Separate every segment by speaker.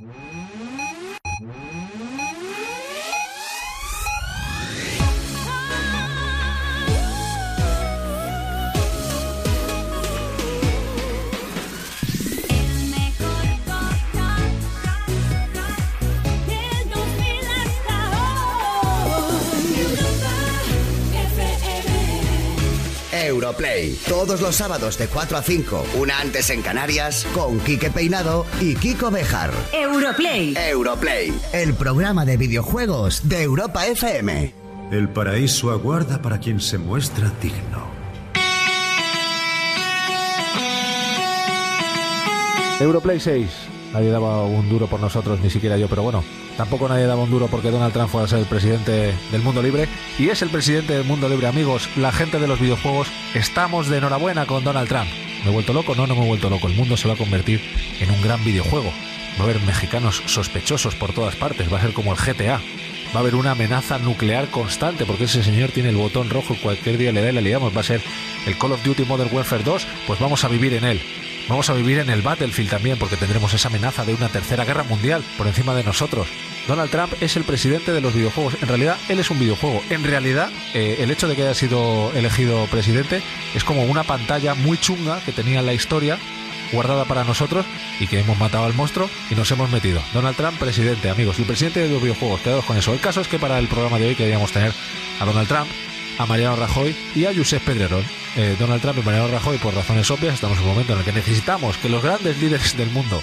Speaker 1: Mm-hmm. Europlay. Todos los sábados de 4 a 5, una antes en Canarias, con Quique Peinado y Kiko Bejar.
Speaker 2: Europlay.
Speaker 1: Europlay, el programa de videojuegos de Europa FM.
Speaker 3: El paraíso aguarda para quien se muestra digno.
Speaker 4: Europlay 6. Nadie daba un duro por nosotros, ni siquiera yo, pero bueno, tampoco nadie daba un duro porque Donald Trump fuera a ser el presidente del mundo libre. Y es el presidente del mundo libre, amigos, la gente de los videojuegos. Estamos de enhorabuena con Donald Trump. ¿Me he vuelto loco? No, no me he vuelto loco. El mundo se va a convertir en un gran videojuego. Va a haber mexicanos sospechosos por todas partes. Va a ser como el GTA. Va a haber una amenaza nuclear constante porque ese señor tiene el botón rojo y cualquier día le da y le liamos. Va a ser el Call of Duty Modern Warfare 2. Pues vamos a vivir en él. Vamos a vivir en el Battlefield también porque tendremos esa amenaza de una tercera guerra mundial por encima de nosotros. Donald Trump es el presidente de los videojuegos. En realidad, él es un videojuego. En realidad, eh, el hecho de que haya sido elegido presidente es como una pantalla muy chunga que tenía en la historia guardada para nosotros y que hemos matado al monstruo y nos hemos metido. Donald Trump, presidente, amigos, el presidente de los videojuegos. Quedados con eso. El caso es que para el programa de hoy queríamos tener a Donald Trump, a Mariano Rajoy y a Josep Pedrerol. Eh, Donald Trump y Mariano Rajoy, por razones obvias, estamos en un momento en el que necesitamos que los grandes líderes del mundo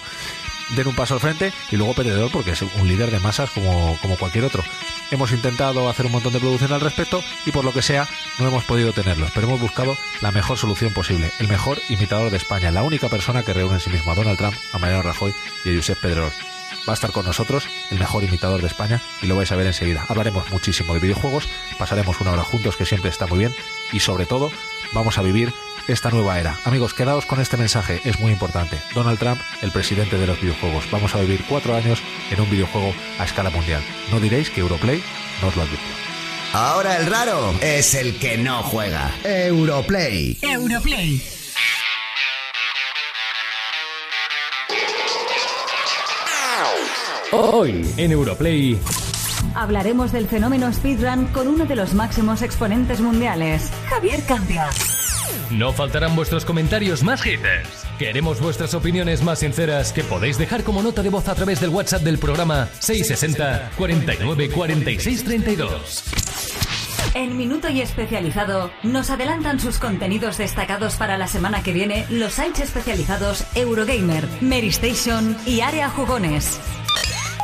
Speaker 4: den un paso al frente y luego Pedrerol porque es un líder de masas como, como cualquier otro. Hemos intentado hacer un montón de producción al respecto y por lo que sea no hemos podido tenerlos, pero hemos buscado la mejor solución posible, el mejor imitador de España, la única persona que reúne en sí mismo a Donald Trump, a Mariano Rajoy y a Josep Pedrerol. Va a estar con nosotros el mejor imitador de España y lo vais a ver enseguida. Hablaremos muchísimo de videojuegos, pasaremos una hora juntos que siempre está muy bien y sobre todo vamos a vivir esta nueva era. Amigos, quedaos con este mensaje, es muy importante. Donald Trump, el presidente de los videojuegos. Vamos a vivir cuatro años en un videojuego a escala mundial. No diréis que Europlay no os lo advirtió.
Speaker 1: Ahora el raro es el que no juega. Europlay.
Speaker 2: Europlay.
Speaker 5: Hoy en Europlay.
Speaker 2: Hablaremos del fenómeno speedrun con uno de los máximos exponentes mundiales, Javier Candia.
Speaker 5: No faltarán vuestros comentarios más hitters. Queremos vuestras opiniones más sinceras que podéis dejar como nota de voz a través del WhatsApp del programa 660 49 46 32.
Speaker 2: En Minuto y Especializado nos adelantan sus contenidos destacados para la semana que viene los sites especializados Eurogamer, Meristation y Área Jugones.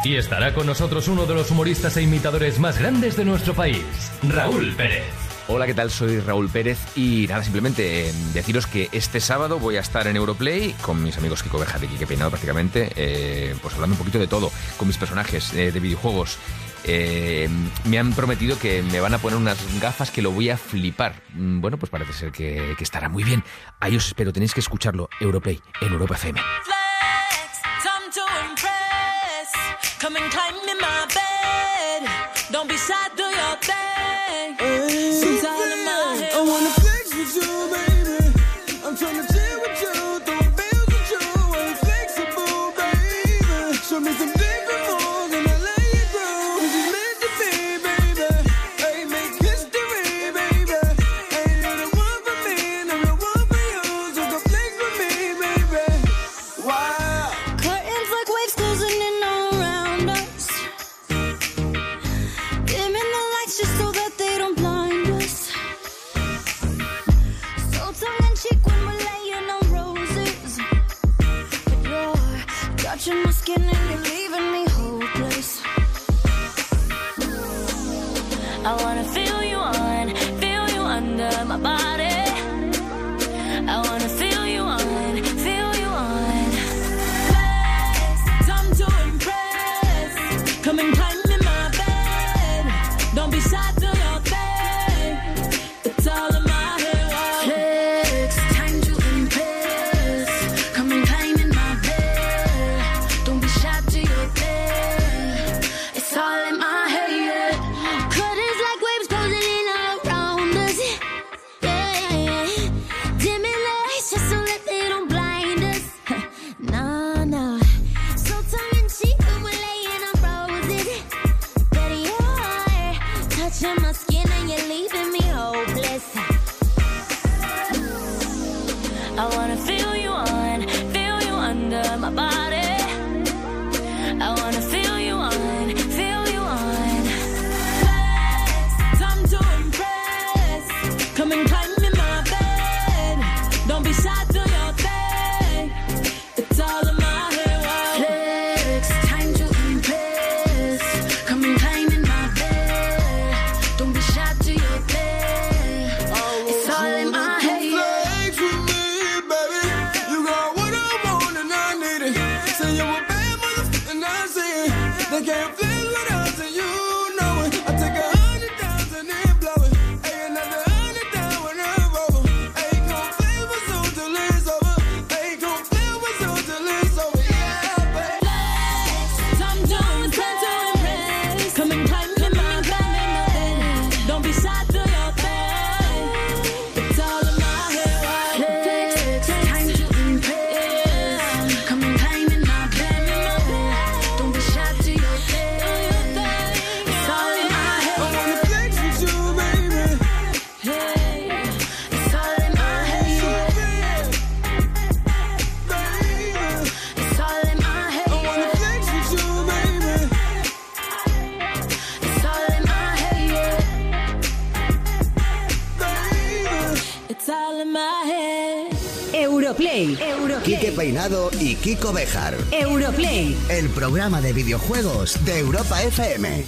Speaker 5: Y estará con nosotros uno de los humoristas e imitadores más grandes de nuestro país, Raúl Pérez.
Speaker 6: Hola, ¿qué tal? Soy Raúl Pérez y nada, simplemente eh, deciros que este sábado voy a estar en Europlay con mis amigos Kiko Bejar y Kike Peinado prácticamente, eh, pues hablando un poquito de todo, con mis personajes eh, de videojuegos. Eh, me han prometido que me van a poner unas gafas que lo voy a flipar. Mm, Bueno, pues parece ser que, que estará muy bien. Ahí os espero, tenéis que escucharlo. Europlay, en Europa FM.
Speaker 7: Come and climb in my bed. Don't be shy, do your thing.
Speaker 8: Eh? Kiko Bejar.
Speaker 2: Europlay.
Speaker 8: El programa de videojuegos de Europa FM.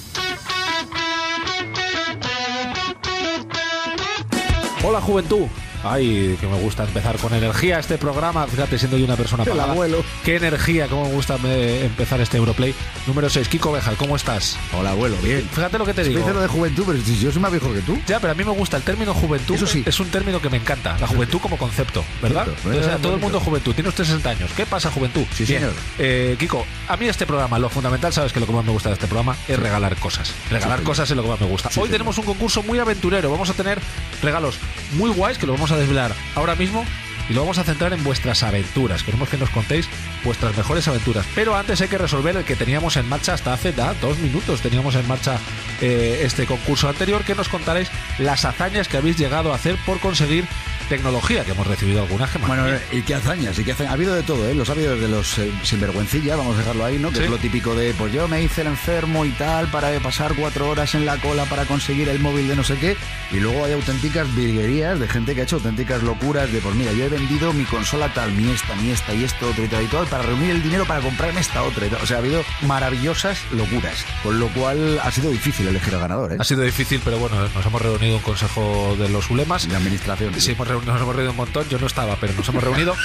Speaker 4: Hola juventud. Ay, que me gusta empezar con energía este programa. Fíjate, siendo yo una persona apagada. Qué energía, cómo me gusta me- empezar este Europlay. Número 6, Kiko Bejar, ¿cómo estás?
Speaker 9: Hola, abuelo, bien.
Speaker 4: Fíjate lo que te
Speaker 9: Dice
Speaker 4: digo.
Speaker 9: lo de juventud, pero si yo soy más viejo que tú.
Speaker 4: Ya, pero a mí me gusta el término juventud.
Speaker 9: Eso sí.
Speaker 4: Es un término que me encanta. La juventud como concepto, ¿verdad?
Speaker 9: Cierto,
Speaker 4: Entonces, a todo el mundo juventud. Tiene usted 60 años. ¿Qué pasa, juventud?
Speaker 9: Sí,
Speaker 4: Bien.
Speaker 9: señor.
Speaker 4: Eh, Kiko, a mí este programa, lo fundamental, sabes que lo que más me gusta de este programa es regalar cosas. Regalar cosas es lo que más me gusta.
Speaker 9: Sí,
Speaker 4: Hoy tenemos un concurso muy aventurero. Vamos a tener regalos muy guays que lo vamos a desvelar ahora mismo. Y lo vamos a centrar en vuestras aventuras. Queremos que nos contéis vuestras mejores aventuras. Pero antes hay que resolver el que teníamos en marcha hasta hace dos minutos. Teníamos en marcha eh, este concurso anterior que nos contaréis las hazañas que habéis llegado a hacer por conseguir tecnología, que hemos recibido algunas que
Speaker 9: Bueno, y qué hazañas, y qué hazañas. Ha habido de todo, ¿eh? Los ha habido desde los eh, sinvergüencilla, vamos a dejarlo ahí, ¿no? Que
Speaker 4: Sí.
Speaker 9: es lo típico de, pues yo me hice el enfermo y tal para pasar cuatro horas en la cola para conseguir el móvil de no sé qué. Y luego hay auténticas virguerías de gente que ha hecho auténticas locuras de, pues mira, yo he vendido mi consola tal, mi esta, mi esta y esto, otro y tal y tal, para reunir el dinero para comprarme esta otra. y tal. O sea, ha habido maravillosas locuras. Con lo cual ha sido difícil elegir al ganador, ¿eh?
Speaker 4: ha sido difícil, pero bueno, nos hemos reunido un consejo de los ulemas.
Speaker 9: La administración.
Speaker 4: Sí, hemos nos hemos reunido un montón, yo no estaba, pero nos hemos reunido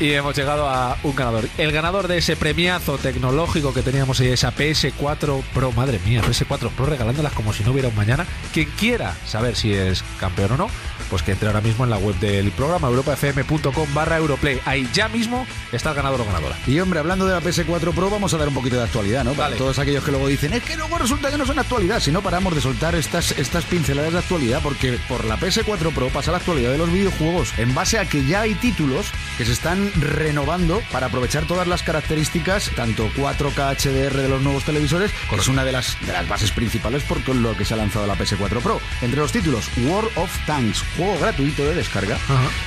Speaker 4: y hemos llegado a un ganador. El ganador de ese premiazo tecnológico que teníamos ahí, esa PS4 Pro, madre mía, PS4 Pro regalándolas como si no hubiera un mañana. Quien quiera saber si es campeón o no, pues que entre ahora mismo en la web del programa europafm.com barra Europlay. Ahí ya mismo está el ganador o ganadora.
Speaker 9: Y hombre, hablando de la PS4 Pro, vamos a dar un poquito de actualidad, ¿no? Para
Speaker 4: Vale.
Speaker 9: todos aquellos que luego dicen, es que luego resulta que no son actualidad, si no paramos de soltar estas, estas pinceladas de actualidad, porque por la PS4 Pro pasa la actualidad de los videojuegos, en base a que ya hay títulos que se están renovando para aprovechar todas las características, tanto 4K HDR de los nuevos televisores, que es una de las, de las bases principales por lo que se ha lanzado la PS4 Pro. Entre los títulos, World of Tanks, juego gratuito de descarga,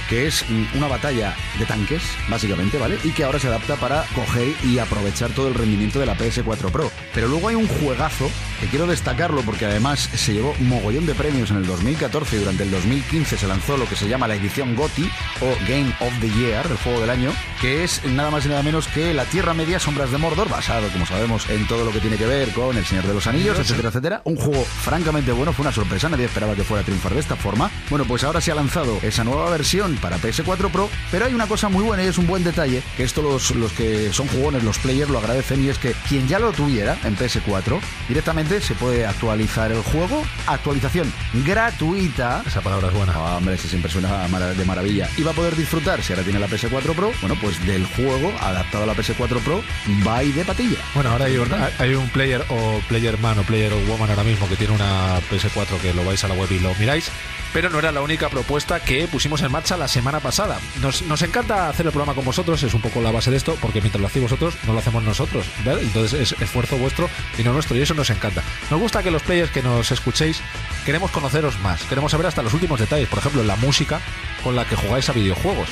Speaker 9: que es mm, una batalla de tanques, básicamente, ¿vale? Y que ahora se adapta para coger y aprovechar todo el rendimiento de la PS4 Pro. Pero luego hay un juegazo que quiero destacarlo porque además se llevó mogollón de premios en el 2014 y durante el 2015 se lanzó lo que se llama la edición GOTY o Game of the Year, el juego del año, que es nada más y nada menos que La Tierra Media Sombras de Mordor, basado, como sabemos, en todo lo que tiene que ver con El Señor de los Anillos, etcétera, etcétera. Un juego francamente bueno, fue una sorpresa, nadie esperaba que fuera a triunfar de esta forma. Bueno, pues ahora se ha lanzado esa nueva versión para PS4 Pro, pero hay una cosa muy buena y es un buen detalle, que esto los, los que son jugones, los players lo agradecen y es que quien ya lo tuviera en PS4, directamente se puede actualizar el juego, actualización gratuita.
Speaker 4: Esa palabra es buena.
Speaker 9: Ah, hombre, ese siempre suena de maravilla. Y va a poder disfrutar, si ahora tiene la PS4 Pro, bueno, pues del juego adaptado a la PS4 Pro, va y de patilla.
Speaker 4: Bueno, ahora hay un, hay un player o player man o player woman ahora mismo que tiene una PS4 que lo vais a la web y lo miráis, pero no era la única propuesta que pusimos en marcha la semana pasada. Nos, nos encanta hacer el programa con vosotros, es un poco la base de esto, porque mientras lo hacéis vosotros, no lo hacemos nosotros. Entonces es esfuerzo vuestro y no nuestro, y eso nos encanta. Nos gusta que los players que nos escuchéis, queremos conoceros más, queremos saber hasta los últimos detalles, por ejemplo, la música con la que jugáis a videojuegos.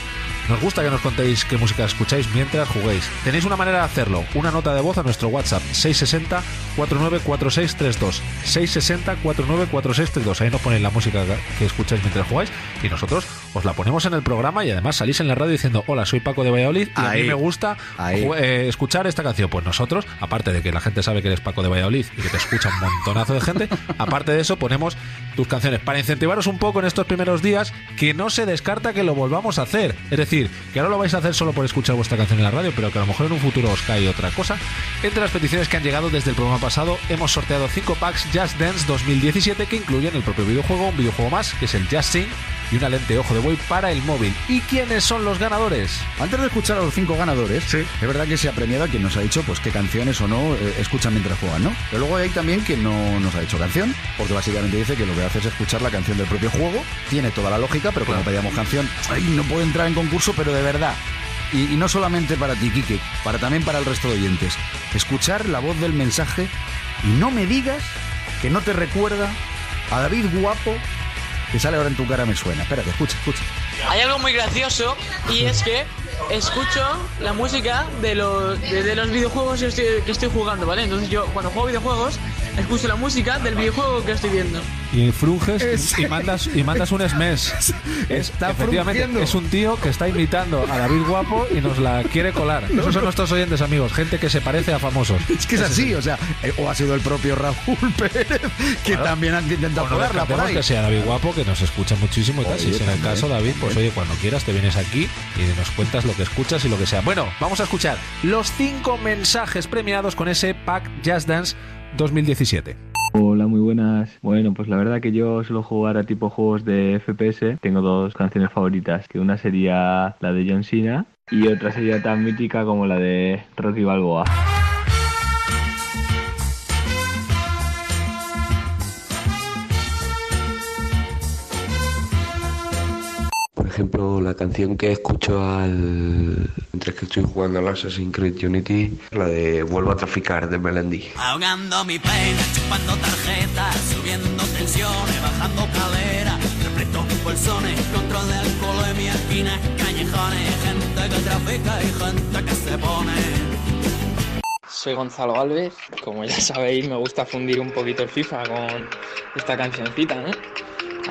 Speaker 4: Nos gusta que nos contéis qué música escucháis mientras juguéis. Tenéis una manera de hacerlo, una nota de voz a nuestro WhatsApp 660 494632. 660 494632. Ahí nos ponéis la música que escucháis mientras jugáis y nosotros os la ponemos en el programa y además salís en la radio diciendo, hola, soy Paco de Valladolid y a mí me gusta eh, escuchar esta canción. Pues nosotros, aparte de que la gente sabe que eres Paco de Valladolid y que te escucha un montonazo de gente, aparte de eso ponemos tus canciones para incentivaros un poco en estos primeros días que no se descarta que lo volvamos a hacer. Es decir, que ahora lo vais a hacer solo por escuchar vuestra canción en la radio, pero que a lo mejor en un futuro os cae otra cosa. Entre las peticiones que han llegado desde el programa pasado, hemos sorteado 5 packs Just Dance 2017 que incluyen el propio videojuego, un videojuego más, que es el Just Sing, y una lente ojo de buey para el móvil. ¿Y quiénes son los ganadores?
Speaker 9: Antes de escuchar a los cinco ganadores, es verdad que se ha premiado a quien nos ha dicho pues qué canciones o no eh, escuchan mientras juegan, ¿no? Pero luego hay también quien no nos ha dicho canción, porque básicamente dice que lo que hace es escuchar la canción del propio juego. Tiene toda la lógica, pero como pedíamos canción, ay, no puede entrar en concurso, pero de verdad. Y, y no solamente para ti, Kike, para también para el resto de oyentes. Escuchar la voz del mensaje y no me digas que no te recuerda a David Guapo que sale ahora en tu cara me suena. Espérate, escucha, escucha.
Speaker 10: Hay algo muy gracioso y es que escucho la música de los, de, de los videojuegos que estoy, que estoy jugando, ¿vale? Entonces yo cuando juego videojuegos escucho la música del videojuego que estoy viendo.
Speaker 4: Y frunges y mandas y mandas un sms. Es,
Speaker 9: Está
Speaker 4: efectivamente,
Speaker 9: frungiendo.
Speaker 4: es un tío que está imitando a David Guapo y nos la quiere colar. Esos son nuestros oyentes, amigos. Gente que se parece a famosos.
Speaker 9: Es que es así, o sea, eh, o ha sido el propio Raúl Pérez que
Speaker 4: Claro.
Speaker 9: también ha intentado
Speaker 4: no
Speaker 9: colarla por ahí.
Speaker 4: que sea David Guapo, que nos escucha muchísimo y tal. Si es en el caso, David, pues oye, cuando quieras te vienes aquí y nos cuentas lo que escuchas y lo que sea. Bueno, vamos a escuchar los cinco mensajes premiados con ese pack Just Dance 2017.
Speaker 11: Hola, muy buenas. Bueno, pues la verdad que yo suelo jugar a tipo juegos de FPS. Tengo dos canciones favoritas, que una sería la de John Cena y otra sería tan mítica como la de Rocky Balboa.
Speaker 12: Ejemplo, la canción que escucho al mientras que estoy jugando al Assassin's Creed Unity, la de Vuelvo a traficar de Melendi.
Speaker 13: Ahogando mi pena, chupando tarjetas, subiendo tensiones, bajando calera, repleto bolsones, control de alcoholemia, esquinas, callejones, gente que trafica y gente que se pone.
Speaker 10: Soy Gonzalo Alves, como ya sabéis me gusta fundir un poquito el FIFA con esta cancioncita, ¿no?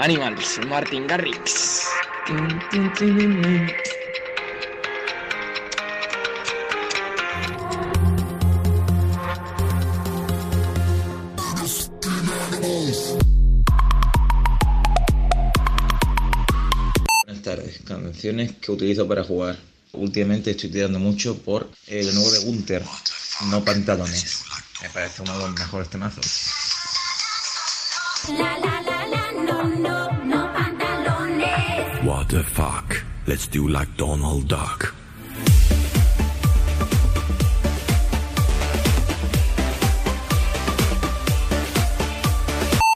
Speaker 10: Animals, Martin Garrix.
Speaker 14: Buenas tardes. Canciones que utilizo para jugar. Últimamente estoy tirando mucho por el nuevo de Gunter, No Pantalones. Me parece uno de los mejores temazos.
Speaker 3: The fuck? Let's do like Donald Duck.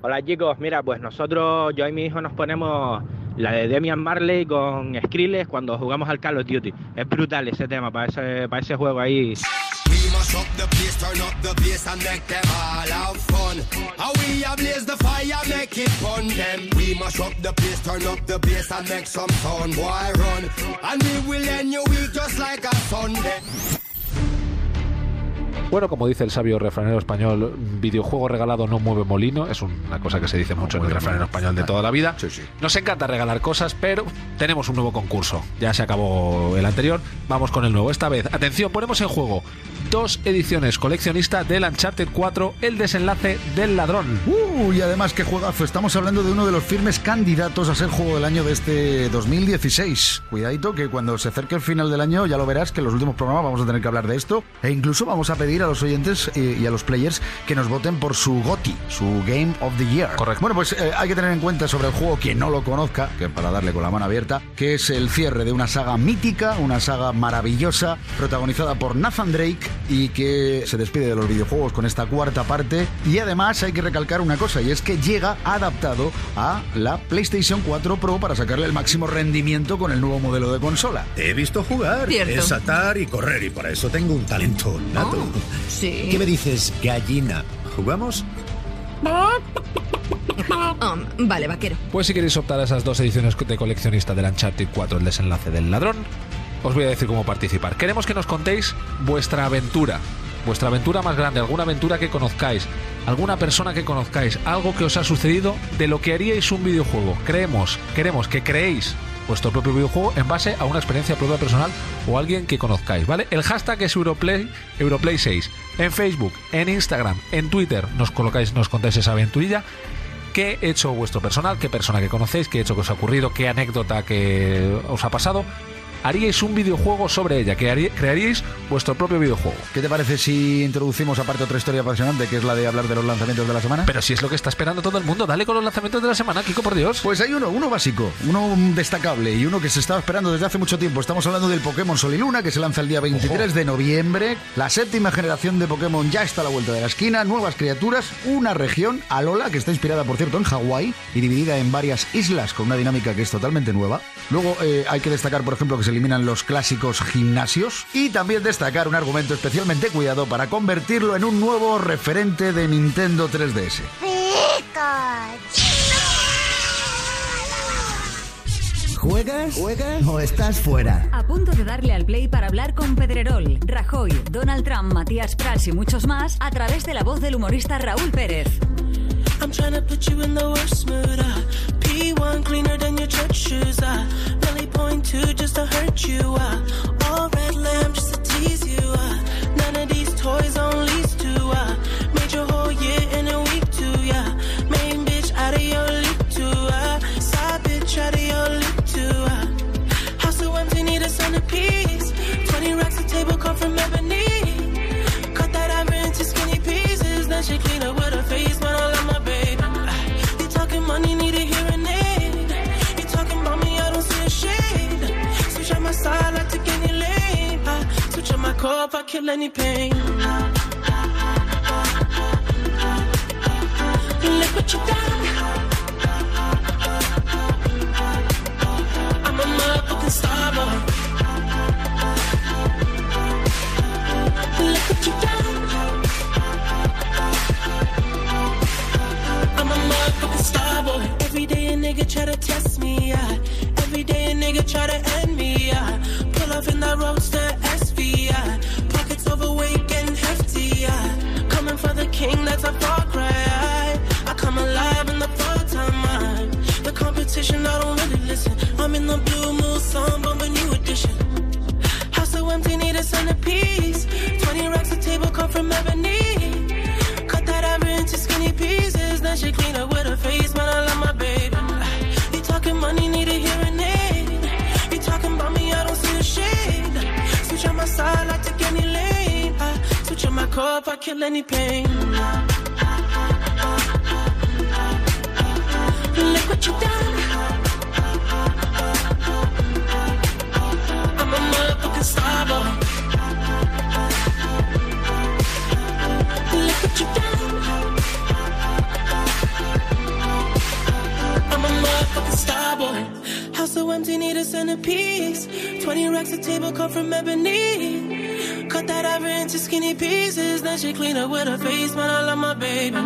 Speaker 15: Hola chicos, mira, pues nosotros, yo y mi hijo nos ponemos la de Demian Marley con Skrillex cuando jugamos al Call of Duty. Es brutal ese tema, para ese, para ese juego ahí.
Speaker 16: Place, turn up the bass and make them all have fun. How we a blaze the fire, make it fun them. We mash up the place, turn up the bass and make some sound, boy run. And we will end your week just like a Sunday.
Speaker 4: Bueno, como dice el sabio refranero español, videojuego regalado no mueve molino. Es una cosa que se dice mucho en el refranero español de toda la vida. Nos encanta regalar cosas, pero tenemos un nuevo concurso. Ya se acabó el anterior, vamos con el nuevo. Esta vez, atención, ponemos en juego dos ediciones coleccionista del Uncharted 4, El desenlace del ladrón.
Speaker 9: Uh, y además que juegazo, estamos hablando de uno de los firmes candidatos a ser juego del año de este 2016. Cuidadito que cuando se acerque el final del año ya lo verás que en los últimos programas vamos a tener que hablar de esto e incluso vamos a pedir a los oyentes eh, y a los players que nos voten por su GOTI, su Game of the Year. Correcto. Bueno, pues eh, hay que tener en cuenta sobre el juego quien no lo conozca, que para darle con la mano abierta, que es el cierre de una saga mítica, una saga maravillosa, protagonizada por Nathan Drake y que se despide de los videojuegos con esta cuarta parte. Y además hay que recalcar una cosa, y es que llega adaptado a la PlayStation 4 Pro para sacarle el máximo rendimiento con el nuevo modelo de consola.
Speaker 17: Te he visto jugar,
Speaker 18: Cierto.
Speaker 17: es saltar y correr y para eso tengo un talento nato.
Speaker 18: Sí.
Speaker 17: ¿Qué me dices, gallina? ¿Jugamos?
Speaker 18: Um, vale, vaquero.
Speaker 4: Pues si queréis optar a esas dos ediciones de coleccionista del Uncharted 4, El desenlace del ladrón, os voy a decir cómo participar. Queremos que nos contéis vuestra aventura, vuestra aventura más grande, alguna aventura que conozcáis, alguna persona que conozcáis, algo que os ha sucedido de lo que haríais un videojuego. Creemos, queremos que creéis vuestro propio videojuego en base a una experiencia propia personal o alguien que conozcáis, ¿vale? El hashtag es Europlay, Europlay 6. En Facebook, en Instagram, en Twitter nos colocáis, nos contáis esa aventurilla. ¿Qué hecho vuestro personal? ¿Qué persona que conocéis? ¿Qué hecho que os ha ocurrido? ¿Qué anécdota que os ha pasado? Haríais un videojuego sobre ella, que crearíais vuestro propio videojuego.
Speaker 9: ¿Qué te parece si introducimos aparte otra historia apasionante, que es la de hablar de los lanzamientos de la semana?
Speaker 4: Pero si es lo que está esperando todo el mundo, dale con los lanzamientos de la semana, Kiko, por Dios.
Speaker 9: Pues hay uno, uno básico, uno destacable y uno que se estaba esperando desde hace mucho tiempo. Estamos hablando del Pokémon Sol y Luna, que se lanza el día 23 de noviembre. La séptima generación de Pokémon ya está a la vuelta de la esquina. Nuevas criaturas, una región, Alola, que está inspirada, por cierto, en Hawái y dividida en varias islas con una dinámica que es totalmente nueva. Luego eh, hay que destacar, por ejemplo, que se eliminan los clásicos gimnasios y también destacar un argumento especialmente cuidado para convertirlo en un nuevo referente de Nintendo 3DS.
Speaker 1: ¿Juegas? ¿Juegas? ¿O estás fuera?
Speaker 2: A punto de darle al play para hablar con Pedrerol, Rajoy, Donald Trump, Matías Prats y muchos más a través de la voz del humorista Raúl Pérez.
Speaker 16: I'm trying to put you in the worst mood. Uh. P1 cleaner than your church shoes. Uh. Nelly point two just to hurt you. Uh. All red lamb just to tease you. Uh. None of these toys on lease to. Uh. Kill any pain. Look what you done. On I kill any pain. Look what you done. I'm a motherfucking star boy. Look what you done. I'm a motherfucking star boy. House so empty, need a centerpiece. 20 racks a table cut from ebony. Into skinny pieces. Then she clean up with her face, man, I love my baby.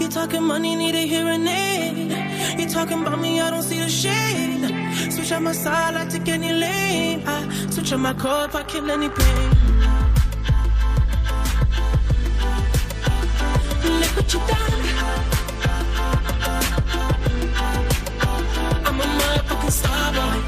Speaker 16: You talking money, need a hearing aid. You talking about me, I don't see the shade. Switch on my side, I take any lane. I switch on my cup, I kill any pain. Look what you done. I'm a motherfucking star boy.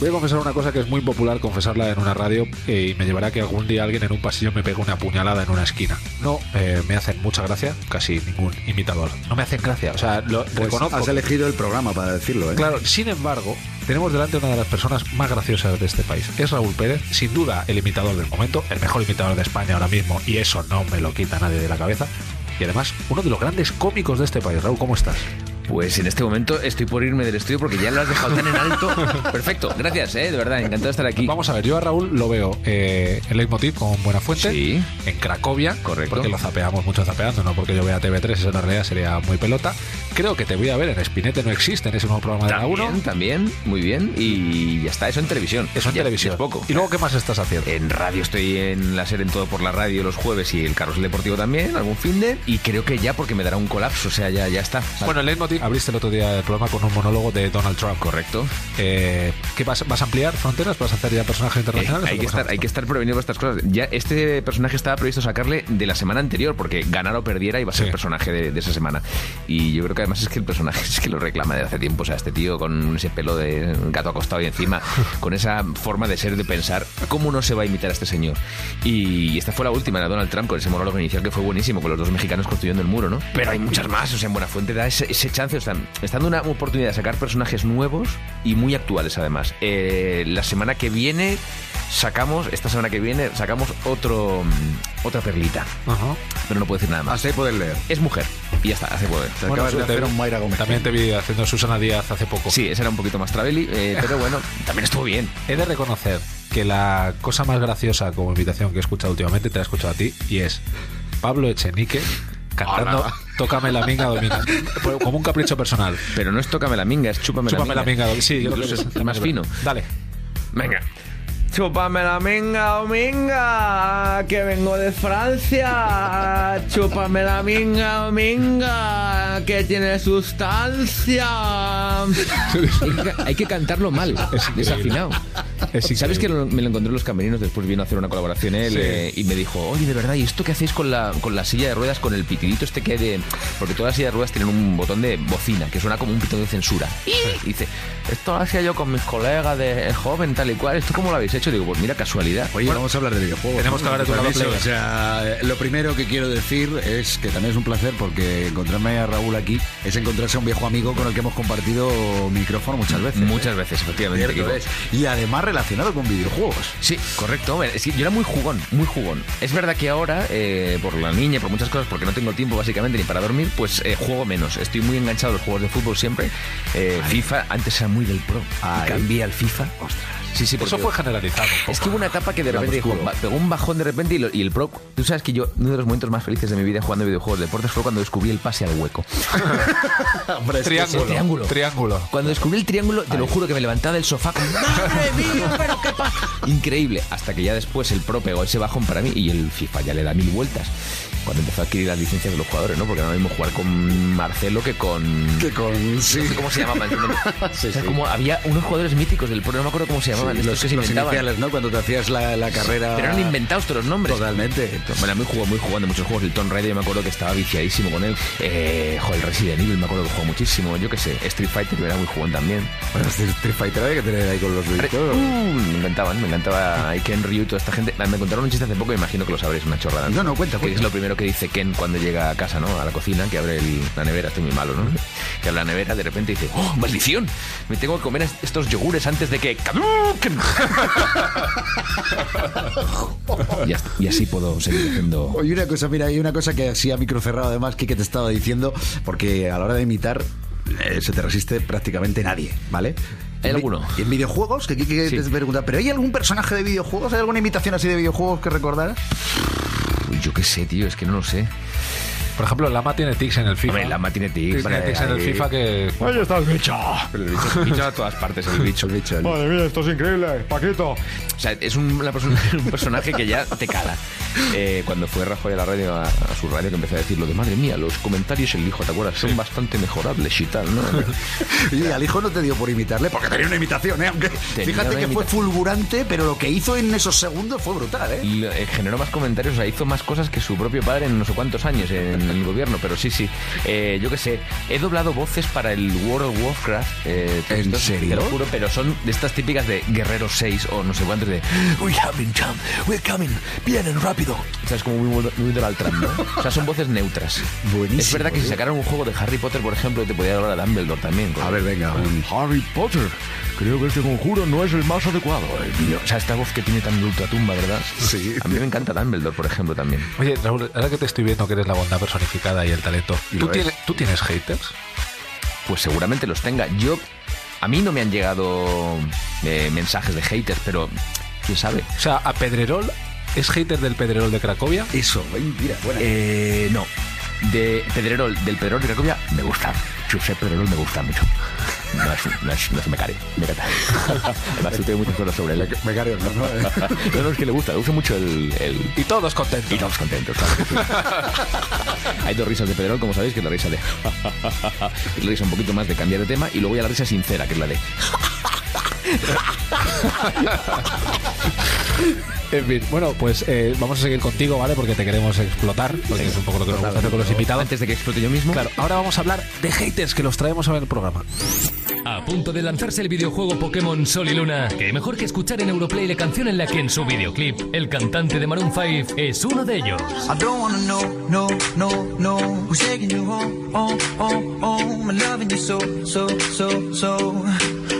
Speaker 4: Voy a confesar una cosa que es muy popular confesarla en una radio eh, y me llevará a que algún día alguien en un pasillo me pegue una puñalada en una esquina. No eh, me hacen mucha gracia, casi ningún imitador. No me hacen gracia, o sea, lo
Speaker 9: Pues
Speaker 4: reconozco.
Speaker 9: has elegido el programa para decirlo, ¿eh?
Speaker 4: Claro, sin embargo, tenemos delante una de las personas más graciosas de este país. Es Raúl Pérez, sin duda el imitador del momento, el mejor imitador de España ahora mismo, y eso no me lo quita nadie de la cabeza. Y además, uno de los grandes cómicos de este país. Raúl, ¿cómo estás?
Speaker 6: Pues en este momento estoy por irme del estudio porque ya lo has dejado tan en alto. Perfecto, gracias, eh, de verdad, encantado de estar aquí.
Speaker 4: Vamos a ver, yo a Raúl lo veo eh, en Leitmotiv con buena fuente,
Speaker 6: Sí.
Speaker 4: en Cracovia,
Speaker 6: Correcto.
Speaker 4: porque lo zapeamos mucho zapeando, no porque yo vea TV3, eso en realidad sería muy pelota. Creo que te voy a ver en Spinete no existe, en ese nuevo programa de la 1.
Speaker 6: También, también, muy bien. Y ya está, eso en televisión.
Speaker 4: Eso en
Speaker 6: Ya-
Speaker 4: televisión.
Speaker 6: es poco.
Speaker 4: ¿Y luego qué más estás haciendo?
Speaker 6: En radio estoy en la serie en todo por la radio los jueves y el carrusel deportivo también, algún fin de. Y creo que ya porque me dará un colapso, o sea, ya, ya está.
Speaker 4: Bueno, en Leitmotiv abriste el otro día el programa con un monólogo de Donald Trump.
Speaker 6: Correcto.
Speaker 4: Eh, ¿Qué vas, vas a ampliar fronteras? ¿Vas a hacer ya personajes
Speaker 6: Eh,
Speaker 4: internacionales?
Speaker 6: hay,
Speaker 4: ¿O
Speaker 6: que estar, hay que estar prevenido por estas cosas. Ya este personaje estaba previsto sacarle de la semana anterior, porque ganara o perdiera iba a ser
Speaker 4: Sí.
Speaker 6: personaje de, de esa semana. Y yo creo que además es que el personaje es que lo reclama desde hace tiempo. O sea, este tío con ese pelo de gato acostado y encima, con esa forma de ser, de pensar, ¿cómo no se va a imitar a este señor? Y esta fue la última, la de Donald Trump, con ese monólogo inicial que fue buenísimo, con los dos mexicanos construyendo el muro, ¿no? Pero hay muchas más, o sea, en Buenafuente da ese, ese chance, o sea, está dando una oportunidad de sacar personajes nuevos y muy actuales además. Eh, la semana que viene sacamos, esta semana que viene, sacamos otro mm, otra perlita.
Speaker 4: Ajá.
Speaker 6: Pero no puedo decir nada más.
Speaker 9: Ahí poder leer.
Speaker 6: Es mujer. Y ya está, hace poder.
Speaker 9: Te acabas de hacer un Mayra Gómez.
Speaker 4: También te vi haciendo Susana Díaz hace poco.
Speaker 6: Sí, ese era un poquito más traveli, eh, pero bueno, también estuvo bien.
Speaker 4: He de reconocer que la cosa más graciosa como invitación que he escuchado últimamente te la he escuchado a ti y es Pablo Echenique cantando
Speaker 6: Hola.
Speaker 4: Tócame la minga domina. Como un capricho personal.
Speaker 6: Pero no es tócame la minga, es chúpame,
Speaker 4: Chúpame la minga. Sí, yo creo
Speaker 6: Incluso
Speaker 4: que
Speaker 6: es
Speaker 4: es
Speaker 6: más fino.
Speaker 4: Dale.
Speaker 6: Venga.
Speaker 10: Chúpame la minga, dominga, que vengo de Francia. Chúpame la minga, dominga, que tiene sustancia. hay, que, cantarlo mal, desafinado.
Speaker 4: Es
Speaker 6: ¿Sabes que lo- me lo encontré en los camerinos? Después vino a hacer una colaboración él
Speaker 4: Sí.
Speaker 6: eh, y me dijo, oye, de verdad, ¿y esto qué hacéis con la, con la silla de ruedas, con el pitidito este que hay de...? Porque todas las sillas de ruedas tienen un botón de bocina, que suena como un pitón de censura. Y dice, esto lo hacía yo con mis colegas de joven, tal y cual. ¿Esto cómo lo habéis hecho? Digo, pues mira, casualidad.
Speaker 9: Oye, vamos a hablar de videojuegos.
Speaker 4: tenemos que hablar de tu
Speaker 9: Permiso. O sea, eh, lo primero que quiero decir es que también es un placer porque encontrarme a Raúl aquí es encontrarse a un viejo amigo con el que hemos compartido micrófono muchas veces.
Speaker 6: Muchas veces, efectivamente.
Speaker 9: Y además relacionado con videojuegos.
Speaker 6: Sí, correcto. Hombre, es que yo era muy jugón, muy jugón. Es verdad que ahora, eh, por la niña, por muchas cosas, porque no tengo tiempo básicamente ni para dormir, pues eh, juego menos. Estoy muy enganchado a los juegos de fútbol siempre. Eh, FIFA, antes era muy del pro. Cambié al FIFA. Sí, sí,
Speaker 4: Eso fue generalizado.
Speaker 6: Es que hubo una etapa que de repente dijo, pegó un bajón de repente y, lo- y el pro. Tú sabes que yo, uno de los momentos más felices de mi vida jugando videojuegos de deportes fue cuando descubrí el pase al hueco.
Speaker 9: Hombre,
Speaker 4: Triángulo.
Speaker 6: triángulo.
Speaker 4: Triángulo.
Speaker 6: Cuando descubrí el triángulo, te lo juro que me levantaba del sofá con ¡Madre mía, pero qué pasa! Increíble. Hasta que ya después el pro pegó ese bajón para mí y el FIFA ya le da mil vueltas. Cuando empezó a adquirir las licencias de los jugadores, ¿no? Porque no mismo jugar con Marcelo que con.
Speaker 9: Que con. Sí.
Speaker 6: No sé cómo se llamaban.
Speaker 9: Sí,
Speaker 6: o sea,
Speaker 9: sí.
Speaker 6: como había unos jugadores míticos del pro, no me acuerdo cómo se llamaban.
Speaker 9: Sí,
Speaker 6: estos
Speaker 9: los,
Speaker 6: que se
Speaker 9: los
Speaker 6: inventaban.
Speaker 9: iniciales, ¿no? Cuando te hacías la, la carrera.
Speaker 6: Pero eran inventados todos los nombres.
Speaker 9: Totalmente.
Speaker 6: Bueno, muy jugó, muy jugando muchos juegos. El Tomb Raider, yo me acuerdo que estaba viciadísimo con él. Eh, joder, el Resident Evil, me acuerdo que jugó muchísimo. Yo qué sé, Street Fighter, que era muy jugón también.
Speaker 9: Bueno, este Street Fighter hay que tener ahí con los
Speaker 6: Uh,
Speaker 9: videojuegos.
Speaker 6: me encantaban, me encantaba Ken Ryu y toda esta gente. Me contaron un chiste hace poco, me imagino que lo sabréis, una chorrada.
Speaker 9: No, no, cuenta,
Speaker 6: Que
Speaker 9: cuenta.
Speaker 6: es lo primero que dice Ken cuando llega a casa, ¿no? A la cocina, que abre el- la nevera, estoy muy malo, ¿no? Que abre la nevera, de repente dice, ¡Oh, maldición! Me tengo que comer estos yogures antes de que y, y así puedo seguir haciendo...
Speaker 9: Oye, una cosa, mira, hay una cosa que así a micro cerrado además, que te estaba diciendo, porque a la hora de imitar eh, se te resiste prácticamente nadie, ¿vale?
Speaker 6: ¿Hay alguno?
Speaker 9: En videojuegos, que Kike
Speaker 6: Sí.
Speaker 9: te pregunta, ¿pero hay algún personaje de videojuegos? ¿Hay alguna imitación así de videojuegos que recordaras?
Speaker 6: Yo qué sé, tío, es que no lo sé.
Speaker 4: Por ejemplo, Lama tiene tics en el FIFA.
Speaker 6: Hombre, Lama tiene tics.
Speaker 4: Tiene tics en el
Speaker 6: Ahí.
Speaker 4: FIFA que.
Speaker 6: Ahí está el bicho. Pero el bicho, el bicho a todas partes, el bicho.
Speaker 9: El bicho, el-
Speaker 18: Madre mía, esto es increíble, Paquito.
Speaker 6: O sea, es un, una persona- un personaje que ya te cala. Eh, cuando fue Rajoy a la radio, a, a su radio, que empezó a decir lo de madre mía, los comentarios el hijo, ¿te acuerdas? Son bastante mejorables y tal, ¿no?
Speaker 9: Y al hijo no te dio por imitarle, porque tenía una imitación, ¿eh? Aunque
Speaker 6: Tenía
Speaker 9: fíjate que fue fulgurante, pero lo que hizo en esos segundos fue brutal, ¿eh?
Speaker 6: Y eh, generó más comentarios, o sea, hizo más cosas que su propio padre en no sé cuántos años en el gobierno, pero sí, sí. Eh, yo qué sé, he doblado voces para el World of Warcraft. eh,
Speaker 9: ¿En serio?
Speaker 6: Te lo juro, pero son de estas típicas de Guerrero 6 o no sé cuántos de We're coming, champ, we're coming, vienen rápido. O sea, es como muy, muy Donald Trump, ¿no? O sea, son voces neutras.
Speaker 9: Buenísimo,
Speaker 6: Es verdad que si
Speaker 9: tío.
Speaker 6: sacaron un juego de Harry Potter, por ejemplo, te podía hablar a Dumbledore también.
Speaker 9: A ver, venga.
Speaker 18: Harry Potter. Creo que este conjuro no es el más adecuado. eh.
Speaker 6: O sea, esta voz que tiene tan de ultratumba, ¿verdad?
Speaker 9: Sí.
Speaker 6: A mí me encanta Dumbledore, por ejemplo, también.
Speaker 4: Oye, Raúl, ahora que te estoy viendo que eres la bondad personificada y el talento,
Speaker 9: Y
Speaker 4: ¿tú tienes, ¿tú tienes haters?
Speaker 6: pues seguramente los tenga. Yo, a mí no me han llegado eh, mensajes de haters, pero quién sabe.
Speaker 4: O sea, a Pedrerol, ¿es hater del Pedrerol de Cracovia?
Speaker 9: Eso, mira, buena.
Speaker 6: Eh, no. De Pedrerol, del Pedrerol de Cracovia, me gusta. Josep Pedrerol me gusta mucho. No es, no es, no es Mecare, Mecata. Además, tú tienes muchas cosas sobre él.
Speaker 9: No, no.
Speaker 6: No, no, es que le gusta, le gusta mucho el... el-
Speaker 4: Y todos contentos.
Speaker 6: Y todos contentos, claro que sí. Hay dos risas de Pedrerol, como sabéis, que es la risa de... la risa un poquito más de cambiar de tema, y luego ya la risa sincera, que es la de...
Speaker 4: En fin, bueno, pues eh, vamos a seguir contigo, ¿vale? Porque te queremos explotar, porque es un poco lo que nos gusta hacer con los invitados.
Speaker 6: Antes de que explote yo mismo.
Speaker 4: Claro, ahora vamos a hablar de haters que los traemos a ver el programa.
Speaker 19: A punto de lanzarse el videojuego Pokémon Sol y Luna, que mejor que escuchar en Europlay la canción en la que en su videoclip el cantante de Maroon 5 es uno de ellos.
Speaker 20: I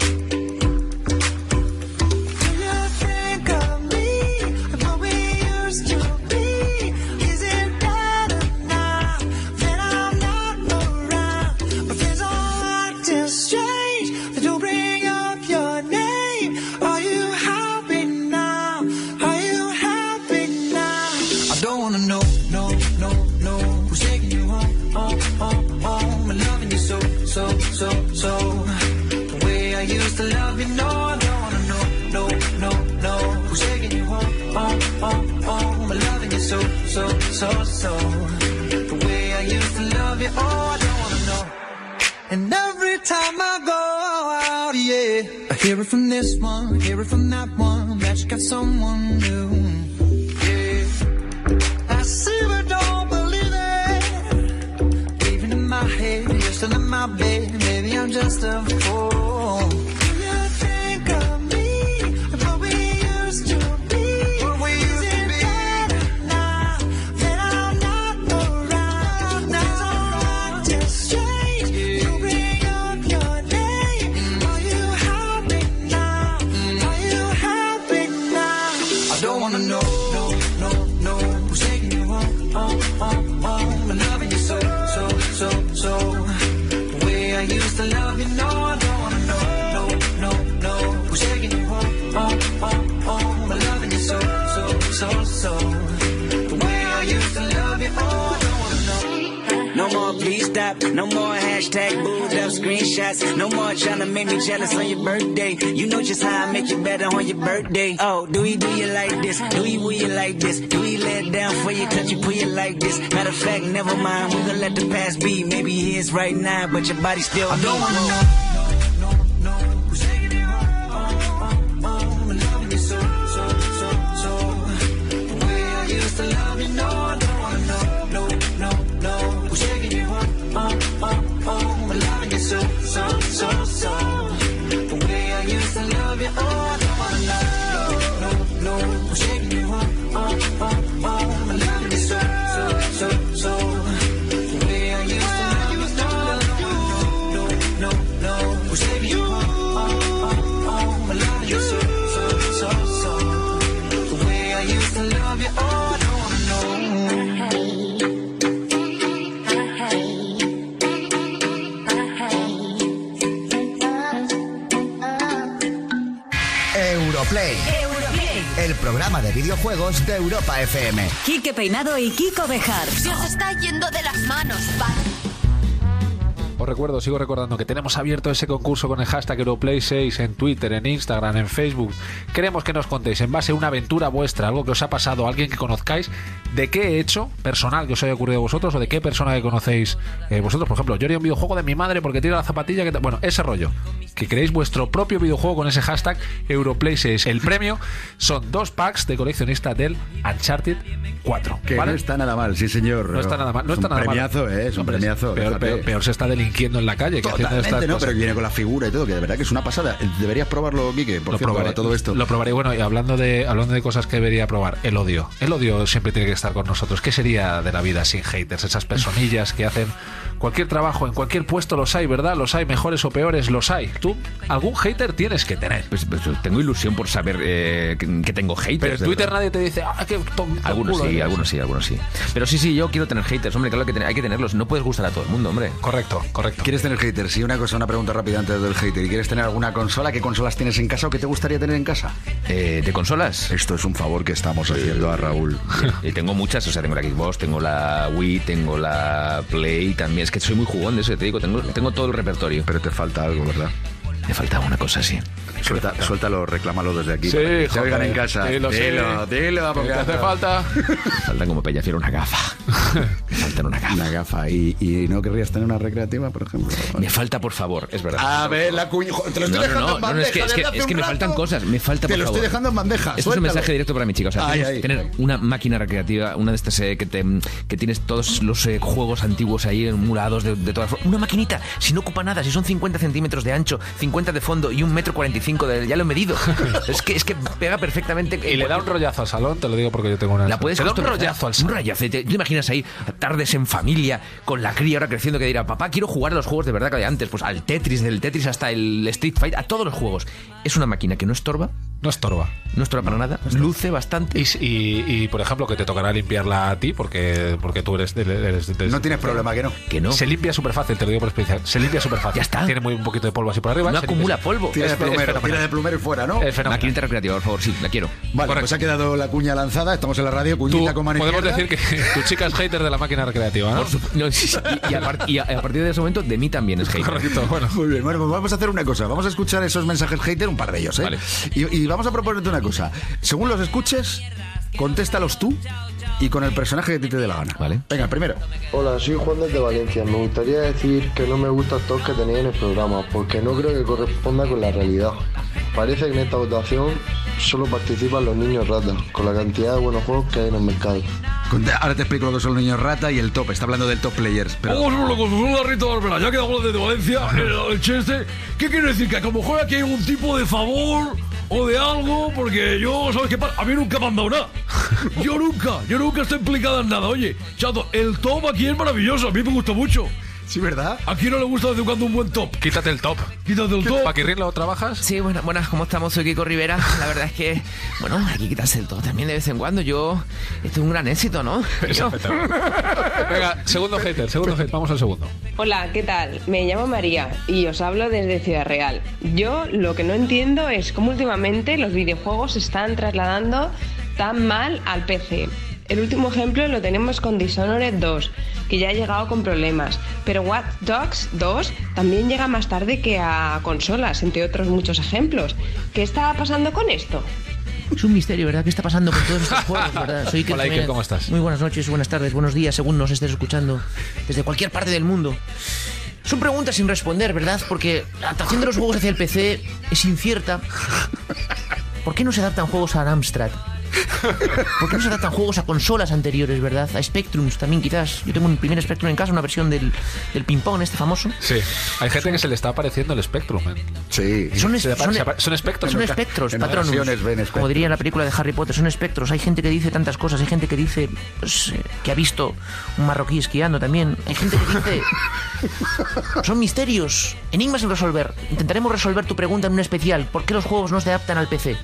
Speaker 20: Hear it from this one, hear it from that one, that you got someone new. Yeah, I see but don't believe it. Even in my head, you're still in my bed. Maybe I'm just a fool. No. No
Speaker 21: more please stop, no more hashtag booed up screenshots, no more trying to make me jealous on your birthday. You know just how I make you better on your birthday. Oh, do we do you like this? Do we will you like this? Do we let it down for you? Cause you put you like this? Matter of fact, never mind, we gonna let the past be. Maybe he is right now, but your body still
Speaker 20: I don't wanna know.
Speaker 1: Programa de videojuegos de Europa FM.
Speaker 2: Quique Peinado y Kiko Bejar.
Speaker 22: Se os está yendo de las manos, padre.
Speaker 4: Os recuerdo, sigo recordando que tenemos abierto ese concurso con el hashtag Europlay6 en Twitter, en Instagram, en Facebook. Queremos que nos contéis en base a una aventura vuestra, algo que os ha pasado, alguien que conozcáis, de qué he hecho, personal que os haya ocurrido a vosotros o de qué persona que conocéis eh, vosotros. Por ejemplo, yo haría un videojuego de mi madre porque tira la zapatilla. Que bueno, ese rollo. Que creéis vuestro propio videojuego con ese hashtag Europlay6. El premio son dos packs de coleccionista del Uncharted 4.
Speaker 9: Que
Speaker 4: ¿vale?
Speaker 9: no está nada mal, sí señor.
Speaker 4: No está nada mal. No
Speaker 9: es
Speaker 4: está
Speaker 9: un
Speaker 4: nada mal.
Speaker 9: premiazo, ¿eh? Es un
Speaker 4: Hombre,
Speaker 9: premiazo.
Speaker 4: Peor, peor- peor se está delinquiendo en la calle que
Speaker 9: Totalmente,
Speaker 4: estas
Speaker 9: ¿no?
Speaker 4: cosas.
Speaker 9: Pero viene con la figura y todo, que de verdad que es una pasada. Deberías probarlo, Quique, por
Speaker 4: lo
Speaker 9: cierto,
Speaker 4: probaré
Speaker 9: todo esto.
Speaker 4: Lo probaré. Bueno, y hablando de, hablando de cosas que debería probar, el odio. El odio siempre tiene que estar con nosotros. ¿Qué sería de la vida sin haters? Esas personillas que hacen cualquier trabajo, en cualquier puesto los hay, ¿verdad? Los hay, mejores o peores, los hay. Tú, algún hater tienes que tener.
Speaker 6: Pues, pues, tengo ilusión por saber eh, que, tengo haters.
Speaker 4: Pero en Twitter
Speaker 6: verdad.
Speaker 4: nadie te dice, ah, qué tonto
Speaker 6: Algunos
Speaker 4: culo
Speaker 6: sí,
Speaker 4: eres".
Speaker 6: algunos sí, algunos sí. Pero sí, sí, yo quiero tener haters, hombre, claro que hay que tenerlos. No puedes gustar a todo el mundo, hombre.
Speaker 4: Correcto, correcto.
Speaker 9: ¿Quieres tener haters? Sí, una cosa, una pregunta rápida antes del hater. ¿Y quieres tener alguna consola? ¿Qué consolas tienes en casa o qué te gustaría tener en casa?
Speaker 6: Eh, ¿De consolas?
Speaker 9: Esto es un favor que estamos haciendo a Raúl.
Speaker 6: Y tengo muchas, o sea, tengo la Xbox, tengo la Wii, tengo la Play también. Que soy muy jugón de eso, te digo, tengo, tengo todo el repertorio.
Speaker 9: Pero te falta algo, ¿verdad?
Speaker 6: Me falta una cosa, sí.
Speaker 9: Suelta, suéltalo, reclámalo desde aquí.
Speaker 4: Sí,
Speaker 9: que se
Speaker 4: joder,
Speaker 9: oigan en casa.
Speaker 4: sí, lo sé.
Speaker 9: dilo, dilo, porque
Speaker 4: ¿Qué te hace falta?
Speaker 6: Faltan como Peñafiel una gafa. Me faltan una gafa.
Speaker 9: Una gafa. ¿Y, y no querrías tener una recreativa, por ejemplo?
Speaker 6: Me falta, por favor, es verdad.
Speaker 9: A ver, la cuña. Te lo estoy
Speaker 6: No, no,
Speaker 9: dejando
Speaker 6: no,
Speaker 9: en
Speaker 6: no,
Speaker 9: bandeja.
Speaker 6: es que, es que, es que me faltan cosas, me falta
Speaker 9: Te
Speaker 6: por
Speaker 9: lo estoy
Speaker 6: favor.
Speaker 9: dejando en bandeja.
Speaker 6: Esto es un mensaje directo para mi chica. O sea,
Speaker 9: Ay,
Speaker 6: tienes-
Speaker 9: ay.
Speaker 6: tener una máquina recreativa, una de estas eh, que, te, que tienes todos los eh, juegos antiguos ahí emulados de, de todas formas. Una maquinita, si no ocupa nada, si son 50 centímetros de ancho, 50 de fondo y un metro 45 de. Ya lo he medido. es, que, es que pega perfectamente.
Speaker 4: Y le da un rollazo al salón, te lo digo porque yo tengo una.
Speaker 6: La puedes
Speaker 4: Te da un rollazo al
Speaker 6: Un
Speaker 4: salón.
Speaker 6: rollazo. ¿Te, te imaginas ahí tardes en familia con la cría ahora creciendo que dirá, papá, quiero jugar a los juegos de verdad que había antes? Pues al Tetris, del Tetris hasta el Street Fight, a todos los juegos. Es una máquina que no estorba,
Speaker 4: No estorba.
Speaker 6: no estorba para nada, luce bastante.
Speaker 4: Y, y- y, por ejemplo, que te tocará limpiarla a ti porque, porque tú eres, eres de-
Speaker 9: No tienes problema, que no.
Speaker 6: Que no.
Speaker 4: Se limpia súper fácil, te lo digo por experiencia. Se limpia súper fácil.
Speaker 6: Ya está.
Speaker 4: Tiene muy un poquito de polvo así por arriba.
Speaker 6: No acumula polvo.
Speaker 9: Tira de
Speaker 4: Es-
Speaker 9: plumero,
Speaker 4: fenomenal.
Speaker 9: tira de plumero y fuera, ¿no?
Speaker 4: Es fenomenal.
Speaker 6: Maquinita recreativa, por favor, sí, la quiero.
Speaker 9: Vale,
Speaker 4: Correcto.
Speaker 9: pues ha quedado la cuña lanzada. Estamos en la radio, cuñita con mano
Speaker 4: podemos
Speaker 9: izquierda.
Speaker 4: decir que tu chica es hater de la máquina recreativa, ¿no?
Speaker 6: Y, y a y a- a partir de ese momento, de mí también es hater.
Speaker 4: Correcto, bueno.
Speaker 9: Muy bien, bueno, pues vamos a hacer una cosa. Vamos a escuchar esos mensajes hater, un par de ellos, ¿eh?
Speaker 6: Vale.
Speaker 9: Y, y vamos a proponerte una cosa. Según los escuches, contéstalos tú y con el personaje que ti te dé la gana.
Speaker 6: Vale.
Speaker 9: Venga, primero.
Speaker 23: Hola, soy Juan desde Valencia. Me gustaría decir que no me gusta el top que tenéis en el programa, porque no creo que corresponda con la realidad. Parece que en esta votación solo participan los niños ratas, con la cantidad de buenos juegos que hay en el mercado.
Speaker 9: Ahora te explico lo que son los niños rata y el top. Está hablando del top players. Pero...
Speaker 24: Vamos soy la Rita Barbera, ya que hablo desde Valencia, el, el cheste. ¿Qué quiere decir? Que a lo mejor aquí hay algún tipo de favor o de algo, porque yo, ¿sabes qué pasa? A mí nunca me han dado nada. Yo nunca, yo nunca estoy implicada en nada. Oye, chato, el top aquí es maravilloso, a mí me gusta mucho.
Speaker 9: Sí, ¿verdad?
Speaker 24: ¿A quién no le gusta de vez en cuando un buen top?
Speaker 4: Quítate el top.
Speaker 24: Quítate el top.
Speaker 4: ¿Paquirrín lo trabajas?
Speaker 6: Sí, buenas, buenas, ¿cómo estamos? Soy Kiko Rivera. La verdad es que, bueno, hay que quitarse el todo también de vez en cuando. Yo, esto es un gran éxito, ¿no?
Speaker 4: Venga, segundo hater, segundo hater. Vamos al segundo.
Speaker 25: Hola, ¿qué tal? Me llamo María y os hablo desde Ciudad Real. Yo lo que no entiendo es cómo últimamente los videojuegos se están trasladando tan mal al PC. El último ejemplo lo tenemos con Dishonored 2, que ya ha llegado con problemas, pero Watch Dogs 2 también llega más tarde que a consolas, entre otros muchos ejemplos. ¿Qué está pasando con esto?
Speaker 6: Es un misterio, ¿verdad? ¿Qué está pasando con todos estos juegos, verdad? Soy Iker
Speaker 4: Hola, Iker. ¿cómo estás?
Speaker 6: Muy buenas noches, buenas tardes, buenos días, según nos estés escuchando desde cualquier parte del mundo. Son preguntas sin responder, ¿verdad? Porque la adaptación de los juegos hacia el PC es incierta. ¿Por qué no se adaptan juegos a Amstrad? ¿Por qué no se adaptan juegos a consolas anteriores, verdad? A Spectrums también, quizás. Yo tengo un primer Spectrum en casa, una versión del, del ping-pong, este famoso.
Speaker 4: Sí. Hay gente que se le está apareciendo el Spectrum. ¿eh?
Speaker 9: Sí.
Speaker 6: Son, es- son,
Speaker 4: espectros.
Speaker 6: son espectros,
Speaker 9: espectros.
Speaker 6: Como diría en la película de Harry Potter, son espectros. Hay gente que dice tantas cosas. Hay gente que dice pues, que ha visto un marroquí esquiando también. Hay gente que dice. son misterios. Enigmas sin resolver. Intentaremos resolver tu pregunta en un especial. ¿Por qué los juegos no se adaptan al PC?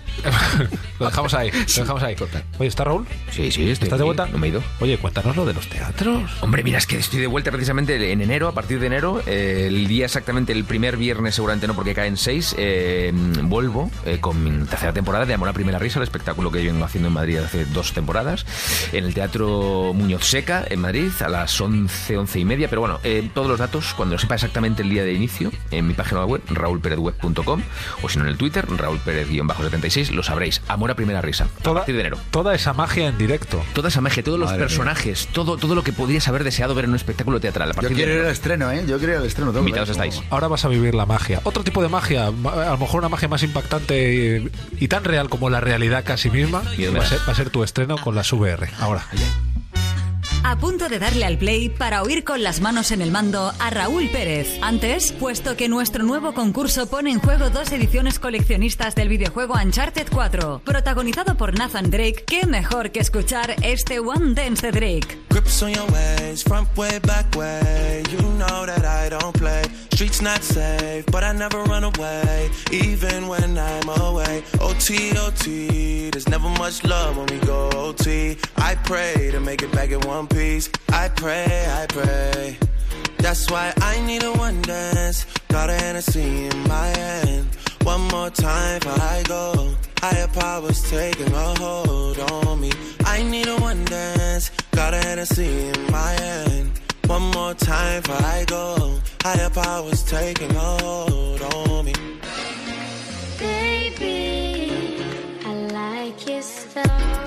Speaker 4: Lo dejamos ahí. Lo dejamos ahí. Oye, ¿está Raúl?
Speaker 6: Sí, sí, estoy
Speaker 4: ¿Estás de vuelta?
Speaker 6: No me he ido.
Speaker 4: Oye, cuéntanos lo de los teatros.
Speaker 6: Hombre, mira, es que estoy de vuelta precisamente en enero, a partir de enero, eh, el día exactamente, el primer viernes seguramente no porque caen seis, eh, vuelvo eh, con mi tercera temporada de Amor a Primera Risa, el espectáculo que yo vengo haciendo en Madrid hace dos temporadas, en el Teatro Muñoz Seca, en Madrid, a las once, once y media, pero bueno, eh, todos los datos, cuando sepa exactamente el día de inicio, en mi página web, raulperezweb.com, o si no en el Twitter, raulperez-76, lo sabréis. Amor a primera risa. a
Speaker 4: Toda-
Speaker 6: partir de enero.
Speaker 4: Toda esa magia en directo.
Speaker 6: Toda esa magia, todos los
Speaker 9: mía.
Speaker 6: personajes, todo, todo lo que podrías haber deseado ver en un espectáculo teatral. A
Speaker 9: Yo
Speaker 6: de
Speaker 9: quiero ir
Speaker 6: enero.
Speaker 9: al estreno, ¿eh? Yo quiero ir al estreno.
Speaker 6: Invitados estáis.
Speaker 4: Ahora vas a vivir la magia. Otro tipo de magia, ma- a lo mejor una magia más impactante y, y tan real como la realidad casi misma, va a, ser, va a ser tu estreno con las VR. Ahora.
Speaker 2: A punto de darle al play para oír con las manos en el mando a Raúl Pérez. Antes, puesto que nuestro nuevo concurso pone en juego dos ediciones coleccionistas del videojuego Uncharted 4, protagonizado por Nathan Drake, qué mejor que escuchar este One Dance de Drake.
Speaker 16: Grips on your ways. You know that I don't play. Streets not safe, but I never run away, even when I'm away. There's never much love when we go OT. I pray to make it back in one piece. I pray, I pray. That's why I need a one dance. Got a Hennessy in my hand. One more time before I go. Higher powers taking a hold on me. I need a one dance. Got a Hennessy in my hand. One more time before I go. Higher powers taking a hold on me.
Speaker 26: Baby, I like your stuff.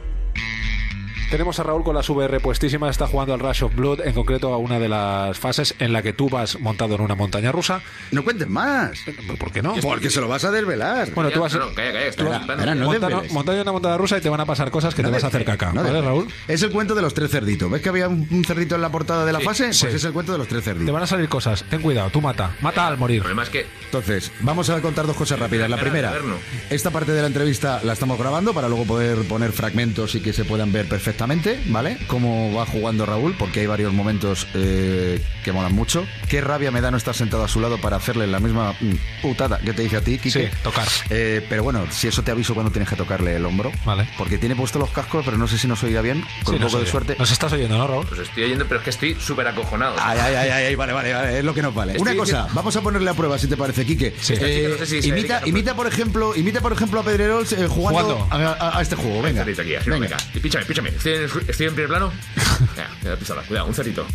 Speaker 4: Tenemos a Raúl con las VR puestísimas, está jugando al Rush of Blood, en concreto a una de las fases en la que tú vas montado en una montaña rusa.
Speaker 9: No cuentes más.
Speaker 4: ¿Por qué no?
Speaker 9: Porque se lo vas a desvelar.
Speaker 4: Bueno, tú vas
Speaker 6: No, no, calla, calla,
Speaker 4: tú
Speaker 6: espera,
Speaker 4: vas-
Speaker 6: espera,
Speaker 9: espera, no
Speaker 4: montando,
Speaker 9: desveles.
Speaker 4: montado en una montaña rusa y te van a pasar cosas que
Speaker 9: No
Speaker 4: te vas a hacer caca.
Speaker 9: no
Speaker 4: ¿Vale. Raúl?
Speaker 9: Es el cuento de los tres cerditos. ¿Ves que había un cerdito en la portada de la
Speaker 6: Sí,
Speaker 9: fase? Pues
Speaker 4: sí.
Speaker 9: es el cuento de los tres cerditos.
Speaker 4: Te van a salir cosas. Ten cuidado, tú mata. Mata al morir.
Speaker 6: El problema es que
Speaker 9: Entonces, vamos a contar dos cosas rápidas. La primera, esta parte de la entrevista la estamos grabando para luego poder poner fragmentos y que se puedan ver perfectamente, ¿vale? Cómo va jugando Raúl, porque hay varios momentos eh, que molan mucho. Qué rabia me da no estar sentado a su lado para hacerle la misma mm, putada que te dice a ti, Kike.
Speaker 4: Sí, tocar.
Speaker 9: Eh, pero bueno, si eso te aviso cuando tienes que tocarle el hombro.
Speaker 4: Vale.
Speaker 9: Porque tiene puesto los cascos, pero no sé si nos oirá bien. Con
Speaker 4: Sí,
Speaker 9: un poco de suerte.
Speaker 4: Nos estás oyendo, ¿no, Raúl?
Speaker 6: pues estoy oyendo, pero es que estoy súper acojonado.
Speaker 9: Ay, ay, ay, ay, vale, vale, vale, es lo que nos vale.
Speaker 6: Estoy
Speaker 9: Una cosa, vamos a ponerle a prueba si te parece, Quique.
Speaker 4: Sí.
Speaker 6: Chica no sé si
Speaker 9: imita, imita, por ejemplo, imita, por ejemplo, a Pedrerols eh, jugando,
Speaker 4: Jugando.
Speaker 9: A, a- a este juego. Venga,
Speaker 6: aquí,
Speaker 9: venga.
Speaker 6: Y píchame, píchame. Estoy en, estoy en primer plano. Pistola, cuidado, un cerrito.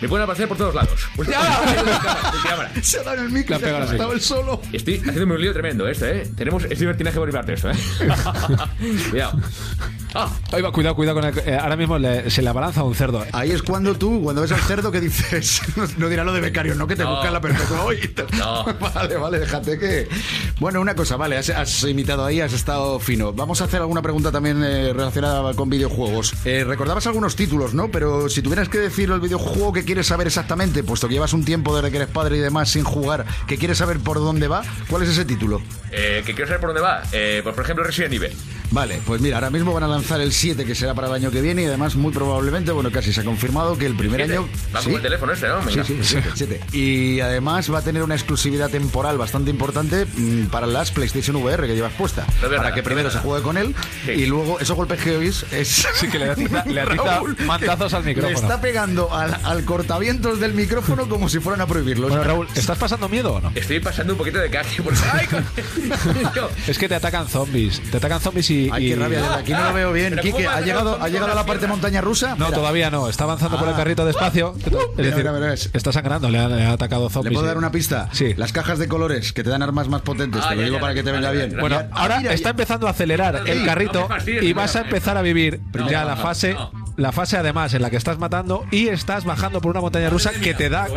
Speaker 6: Me pueden aparecer por todos lados. Pues.
Speaker 9: Se ha dado en el micro, se ha el solo.
Speaker 6: Estoy haciéndome un lío tremendo este, ¿eh? Tenemos este libertinaje por mi parte esto, ¿eh? Cuidado. Ah,
Speaker 4: Ahí va, cuidado, cuidado con el, eh, ahora mismo le- se le abalanza un cerdo.
Speaker 9: Ahí es cuando tú, cuando ves al cerdo, que dices, no dirá lo de becario, no que te
Speaker 6: No.
Speaker 9: buscan la perpetua hoy.
Speaker 6: No.
Speaker 9: Vale, vale, déjate que. Bueno, una cosa, vale, has, has imitado ahí, has estado fino. Vamos a hacer alguna pregunta también eh, relacionada con videojuegos. Eh, recordabas algunos títulos, ¿no? Pero si tuvieras que decir el videojuego que quieres saber exactamente, puesto que llevas un tiempo desde que eres padre y demás sin jugar, que quieres saber por dónde va, ¿cuál es ese título?
Speaker 6: eh, que quiero saber por dónde va. Eh, pues, por ejemplo, Resident Evil.
Speaker 9: Vale, pues mira, ahora mismo van a lanzar el 7 que será para el año que viene y además muy probablemente, bueno, casi se ha confirmado que el primer
Speaker 6: Siete.
Speaker 9: año...
Speaker 6: Va
Speaker 9: Sí.
Speaker 6: como el teléfono este, ¿no?
Speaker 9: Sí,
Speaker 6: Venga.
Speaker 9: sí, siete, siete. Y además va a tener una exclusividad temporal bastante importante mm, para las PlayStation VR que llevas puesta.
Speaker 6: es verdad,
Speaker 9: para que primero se juegue con él y luego esos golpes que oís es...
Speaker 4: Sí, que le atiza- le atiza
Speaker 9: Raúl,
Speaker 4: mantazos al
Speaker 9: Le
Speaker 4: micrófono.
Speaker 9: está pegando al, al cortavientos del micrófono como si fueran a prohibirlo.
Speaker 4: Bueno, Raúl, ¿estás pasando miedo o no?
Speaker 6: Estoy pasando un poquito de caje. Porque... ¡Ay, con-
Speaker 4: Es que te atacan zombies. Te atacan zombies y.
Speaker 9: Ay,
Speaker 4: y-
Speaker 9: qué rabia, desde aquí no lo veo bien. Quique,
Speaker 6: ¿cómo va a
Speaker 9: ¿ha llegado, ¿ha llegado a la parte montaña rusa?
Speaker 4: No,
Speaker 9: Mira.
Speaker 4: todavía no. Está avanzando por el
Speaker 9: Ah.
Speaker 4: carrito despacio. Es decir,
Speaker 9: mira, mira, es-
Speaker 4: está sangrando, le le han atacado
Speaker 9: ¿Le
Speaker 4: zombies.
Speaker 9: puedo
Speaker 4: sí.
Speaker 9: dar una pista?
Speaker 4: Sí.
Speaker 9: Las cajas de colores que te dan armas más potentes.
Speaker 6: Ah,
Speaker 9: te lo
Speaker 6: ya,
Speaker 9: digo
Speaker 6: ya,
Speaker 9: para que te venga bien.
Speaker 4: Bueno, ahora está empezando a acelerar el carrito y vas a empezar a vivir ya la fase, la fase además en la que estás matando y estás bajando por una montaña rusa que te da.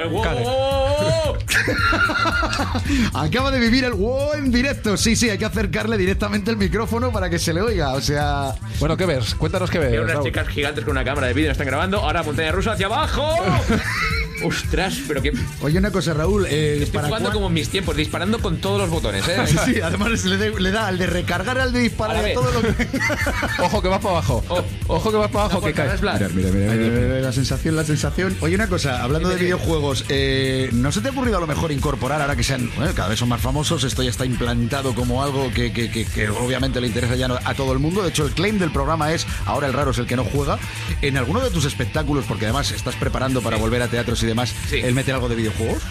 Speaker 9: Acaba de vivir el wow en directo. Sí, sí, hay que acercarle directamente el micrófono para que se le oiga. O sea,
Speaker 4: Bueno, ¿qué ves? Cuéntanos qué
Speaker 6: Veo
Speaker 4: ves.
Speaker 6: unas
Speaker 4: Raúl.
Speaker 6: chicas gigantes con una cámara de vídeo, están grabando. Ahora montaña rusa hacia abajo. Ostras, pero que
Speaker 9: oye una cosa, Raúl. eh,
Speaker 6: estoy
Speaker 9: ¿para
Speaker 6: jugando como en mis tiempos, disparando con todos los botones, ¿eh?
Speaker 9: Sí, además le, de- le da al de recargar, al de disparar,
Speaker 6: A
Speaker 9: a
Speaker 6: ver.
Speaker 9: todo lo que.
Speaker 4: Ojo que vas para abajo.
Speaker 6: Oh.
Speaker 4: Ojo que vas para abajo
Speaker 6: No,
Speaker 4: que
Speaker 6: favor,
Speaker 9: Mira, mira, mira, mira, mira, la sensación, la sensación. Oye, una cosa, hablando de videojuegos, eh, ¿no se te ha ocurrido a lo mejor incorporar, ahora que sean, bueno, cada vez son más famosos, esto ya está implantado como algo que, que- que- que obviamente le interesa ya a todo el mundo? De hecho, el claim del programa es, ahora el raro es el que no juega, en alguno de tus espectáculos, porque además estás preparando para volver a teatros y demás,
Speaker 6: Sí.
Speaker 9: el meter algo de videojuegos.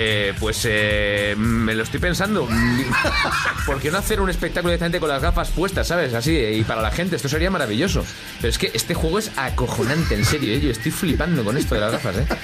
Speaker 6: Eh, pues eh, me lo estoy pensando. ¿Por qué no hacer un espectáculo directamente con las gafas puestas, sabes? Así, y para la gente, esto sería maravilloso. Pero es que este juego es acojonante, en serio, ¿eh? Yo estoy flipando con esto de las gafas, ¿eh?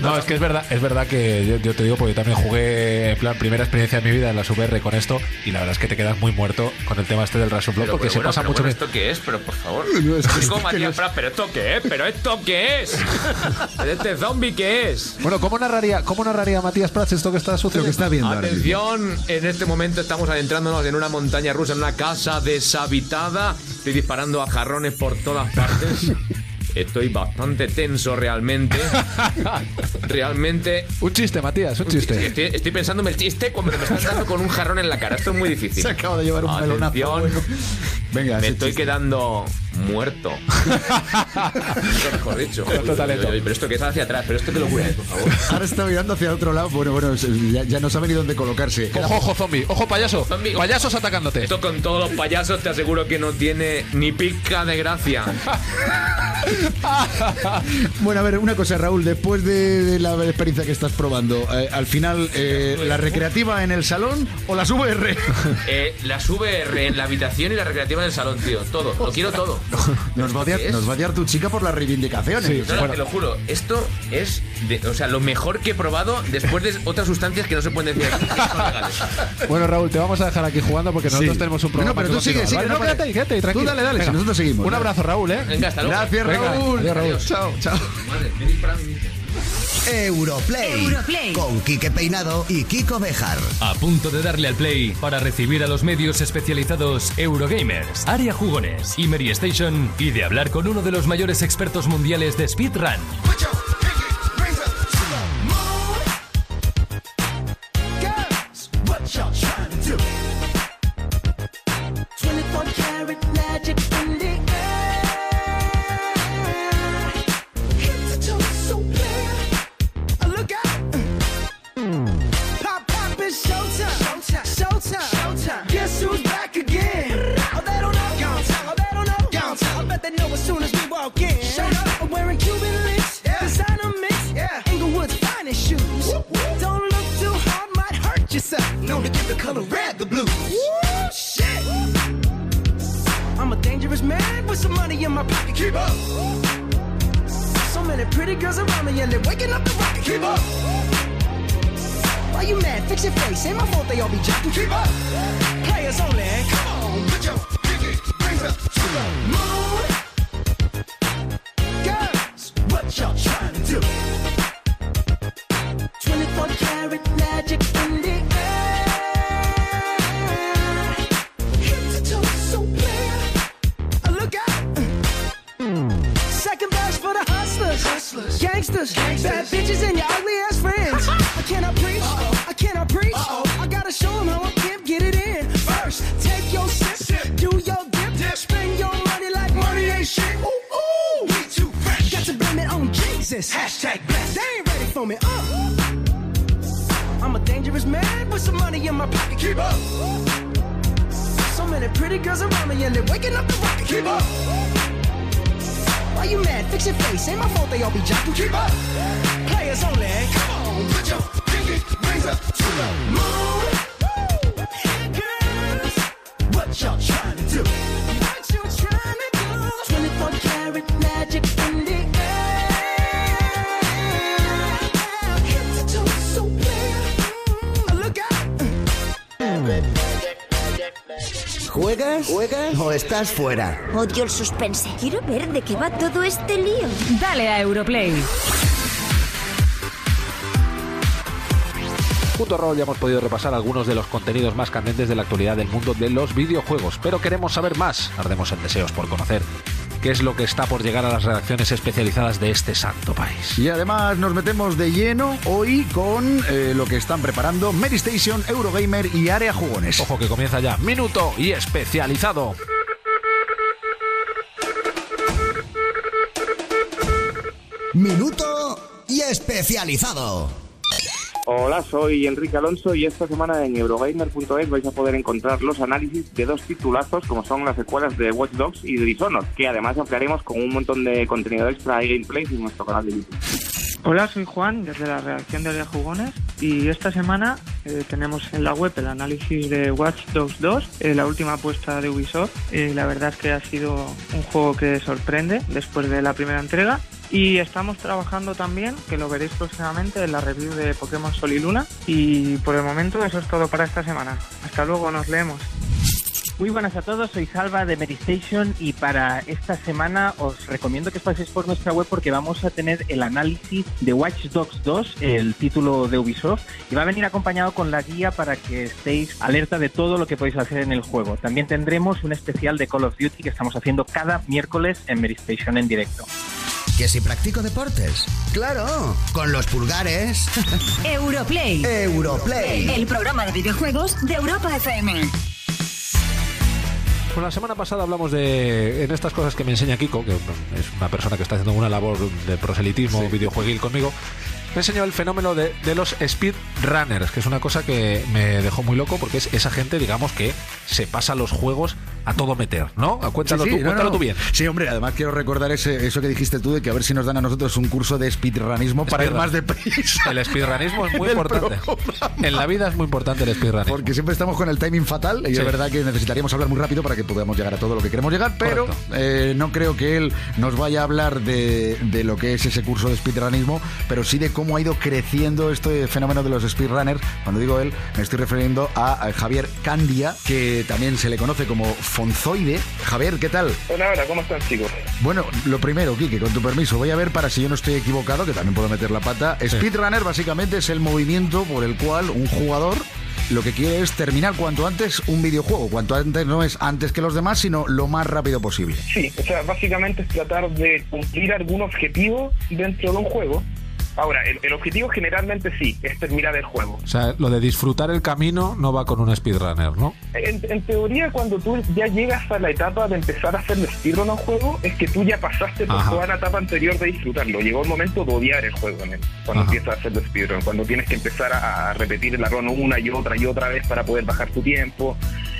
Speaker 4: No, es que es verdad, es verdad que yo, yo te digo porque yo también jugué en plan primera experiencia de mi vida en la VR con esto y la verdad es que te quedas muy muerto con el tema este del
Speaker 6: Pero,
Speaker 4: porque
Speaker 6: pero
Speaker 4: se
Speaker 6: bueno,
Speaker 4: pasa
Speaker 6: pero
Speaker 4: mucho
Speaker 6: bueno. ¿esto qué es? Pero por favor.
Speaker 9: No, es que
Speaker 6: Digo, Matías Prat, ¿pero esto qué es? ¿Pero esto qué es? ¿Pero ¿Este zombie qué es?
Speaker 4: Bueno, ¿cómo narraría, cómo narraría Matías Prats esto que está
Speaker 9: Lo
Speaker 4: sucediendo?
Speaker 9: que está viendo.
Speaker 6: Atención, en este momento estamos adentrándonos en una montaña rusa, en una casa deshabitada. Estoy disparando a jarrones por todas partes. Estoy bastante tenso realmente. Realmente.
Speaker 4: Un chiste, Matías, un chiste.
Speaker 6: Estoy, estoy pensándome el chiste cuando me están dando con un jarrón en la cara. Esto es muy difícil.
Speaker 9: Se acaba de llevar un melonazo. Bueno. Venga,
Speaker 6: Me estoy
Speaker 9: chiste.
Speaker 6: quedando muerto. Mejor dicho. Pero esto que está hacia atrás, pero esto que lo cura, por favor.
Speaker 9: Ahora está mirando hacia otro lado. Bueno, bueno, ya, ya no sabe ni dónde colocarse.
Speaker 4: Ojo, ojo, zombie. Ojo, payaso.
Speaker 6: Zombie.
Speaker 4: Payasos atacándote.
Speaker 6: Esto con todos los payasos te aseguro que no tiene ni pica de gracia.
Speaker 9: Bueno, a ver, una cosa, Raúl, después de, de la experiencia que estás probando, eh, al final, eh, ¿la recreativa en el salón o las VR?
Speaker 6: Eh, las VR en la habitación y la recreativa en el salón, tío. Todo. Lo quiero todo.
Speaker 9: Nos va, a odiar, nos va a odiar tu chica por las reivindicaciones.
Speaker 4: Sí,
Speaker 6: No,
Speaker 4: Bueno.
Speaker 6: te lo juro. Esto es, de- o sea, lo mejor que he probado después de otras sustancias que no se pueden decir aquí, que son legales.
Speaker 4: Bueno, Raúl, te vamos a dejar aquí jugando porque nosotros
Speaker 9: Sí.
Speaker 4: tenemos un
Speaker 9: No,
Speaker 4: programa.
Speaker 9: pero tú sigue, sigue,
Speaker 4: ¿vale?
Speaker 9: no
Speaker 4: quédate quédate tranquilo.
Speaker 9: Tú dale, dale, si
Speaker 4: Venga.
Speaker 9: nosotros seguimos.
Speaker 4: Un abrazo, Raúl, ¿eh?
Speaker 6: Venga, hasta luego.
Speaker 9: Gracias,
Speaker 4: Venga,
Speaker 9: Raúl.
Speaker 4: adiós, Raúl.
Speaker 6: Adiós.
Speaker 9: Chao, chao.
Speaker 6: Madre, me
Speaker 1: Europlay. Con Quique Peinado y Kiko Bejar.
Speaker 5: A punto de darle al play para recibir a los medios especializados Eurogamers, Área Jugones y Mary Station y de hablar con uno de los mayores expertos mundiales de speedrun.
Speaker 1: ¿O estás fuera?
Speaker 22: Odio el suspense. Quiero ver de qué va todo este lío.
Speaker 2: Dale a Europlay.
Speaker 4: Punto Roll ya hemos podido repasar algunos de los contenidos más candentes de la actualidad del mundo de los videojuegos, pero queremos saber más. Ardemos en deseos por conocer qué es lo que está por llegar a las redacciones especializadas de este santo país.
Speaker 9: Y además nos metemos de lleno hoy con eh, lo que están preparando Medistation, Eurogamer y Área Jugones.
Speaker 4: Ojo que comienza ya. Minuto y especializado.
Speaker 1: Minuto y especializado.
Speaker 27: Hola, soy Enrique Alonso y esta semana en Eurogamer.es vais a poder encontrar los análisis de dos titulazos como son las secuelas de Watch Dogs y de Dishonored, que además ampliaremos con un montón de contenido extra y gameplays en nuestro canal de YouTube.
Speaker 28: Hola, soy Juan desde la redacción de Jugones y esta semana eh, tenemos en la web el análisis de Watch Dogs 2, eh, la última apuesta de Ubisoft. Eh, la verdad es que ha sido un juego que sorprende después de la primera entrega y estamos trabajando también, que lo veréis próximamente en la review de Pokémon Sol y Luna y por el momento eso es todo para esta semana. Hasta luego, nos leemos.
Speaker 29: Muy buenas a todos, soy Salva de Medistation y para esta semana os recomiendo que os paséis por nuestra web porque vamos a tener el análisis de Watch Dogs 2, el título de Ubisoft, y va a venir acompañado con la guía para que estéis alerta de todo lo que podéis hacer en el juego. También tendremos un especial de Call of Duty que estamos haciendo cada miércoles en Medistation en directo.
Speaker 1: ¿Que si practico deportes? Claro, con los pulgares.
Speaker 2: Europlay.
Speaker 1: Europlay.
Speaker 2: El programa de videojuegos de Europa FM.
Speaker 4: Pues la semana pasada hablamos de en estas cosas que me enseña Kiko, que es una persona que está haciendo una labor de proselitismo videojueguil conmigo. Me enseñó el fenómeno de, de los speedrunners, que es una cosa que me dejó muy loco porque es esa gente, digamos, que se pasa los juegos a todo meter, ¿no? Cuéntalo,
Speaker 9: Sí, sí,
Speaker 4: tú,
Speaker 9: no,
Speaker 4: cuéntalo
Speaker 9: no.
Speaker 4: tú bien.
Speaker 9: Sí, hombre, además quiero recordar ese, eso que dijiste tú de que a ver si nos dan a nosotros un curso de speedrunismo para ir más deprisa.
Speaker 4: El speedrunismo es muy importante. En la vida es muy importante el speedrunning.
Speaker 9: Porque siempre estamos con el timing fatal y
Speaker 4: Sí.
Speaker 9: es verdad que necesitaríamos hablar muy rápido para que podamos llegar a todo lo que queremos llegar, pero eh, no creo que él nos vaya a hablar de, de lo que es ese curso de speedrunismo, pero sí de cómo ha ido creciendo este fenómeno de los speedrunners. Cuando digo él, me estoy refiriendo a, a Javier Candia, que también se le conoce como Fonzoide. Javier, ¿qué tal?
Speaker 27: Hola, hola, ¿cómo están chicos?
Speaker 9: Bueno, lo primero, Quique, con tu permiso, voy a ver para si yo no estoy equivocado, que también puedo meter la pata. Speedrunner básicamente es el movimiento por el cual un jugador lo que quiere es terminar cuanto antes un videojuego. Cuanto antes no es antes que los demás, sino lo más rápido posible.
Speaker 27: Sí, o sea, básicamente es tratar de cumplir algún objetivo dentro de un juego. Ahora, el, el objetivo generalmente sí, es terminar el juego.
Speaker 4: O sea, lo de disfrutar el camino no va con un speedrunner, ¿no?
Speaker 27: En, en teoría, cuando tú ya llegas a la etapa de empezar a hacer speedrun a un juego, es que tú ya pasaste por
Speaker 4: Ajá.
Speaker 27: toda la etapa anterior de disfrutarlo. Llegó el momento de odiar el juego, ¿no? cuando
Speaker 4: Ajá.
Speaker 27: empiezas a hacer speedrun, cuando tienes que empezar a, a repetir el run una y otra y otra vez para poder bajar tu tiempo.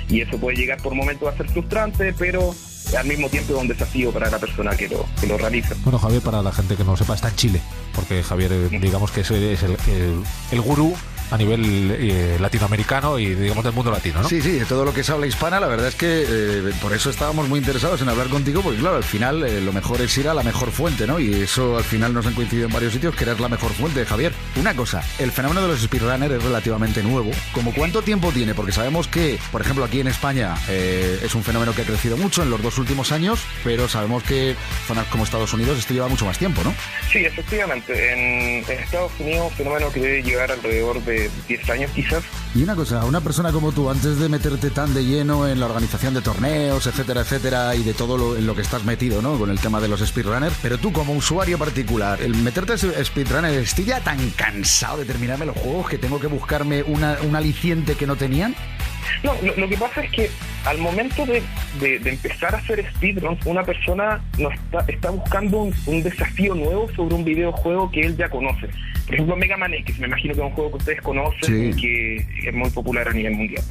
Speaker 27: Y eso puede llegar por momentos a ser frustrante, pero al mismo tiempo es un desafío para la persona que lo, que lo realiza.
Speaker 4: Bueno, Javier, para la gente que no lo sepa, está en Chile, porque Javier, eh, digamos que es, es el, el- el gurú a nivel eh, latinoamericano y, digamos, del mundo latino, ¿no?
Speaker 9: Sí, sí, de todo lo que es habla hispana, la verdad es que eh, por eso estábamos muy interesados en hablar contigo, porque claro, al final eh, lo mejor es ir a la mejor fuente, ¿no? Y eso al final nos han coincidido en varios sitios, que eres la mejor fuente, Javier. Una cosa, el fenómeno de los speedrunners es relativamente nuevo. ¿Como cuánto tiempo tiene? Porque sabemos que, por ejemplo, aquí en España eh, es un fenómeno que ha crecido mucho en los dos últimos años, pero sabemos que zonas como Estados Unidos esto lleva mucho más tiempo, ¿no?
Speaker 27: Sí, efectivamente. En, en Estados Unidos, un fenómeno que debe llevar alrededor de 10 años quizás.
Speaker 9: Y una cosa, una persona como tú, antes de meterte tan de lleno en la organización de torneos, etcétera, etcétera, y de todo lo, en lo que estás metido, ¿no? Con el tema de los speedrunners, pero tú como usuario particular, el meterte speedrunner, estoy ya tan cansado de terminarme los juegos que tengo que buscarme una, un aliciente que no tenían.
Speaker 30: No, lo, lo que pasa es que al momento de, de- de empezar a hacer speedruns, una persona no está, está buscando un, un desafío nuevo sobre un videojuego que él ya conoce. Por ejemplo, Mega Man X, me imagino que es un juego que ustedes conocen
Speaker 9: Sí.
Speaker 30: y que es muy popular a nivel mundial.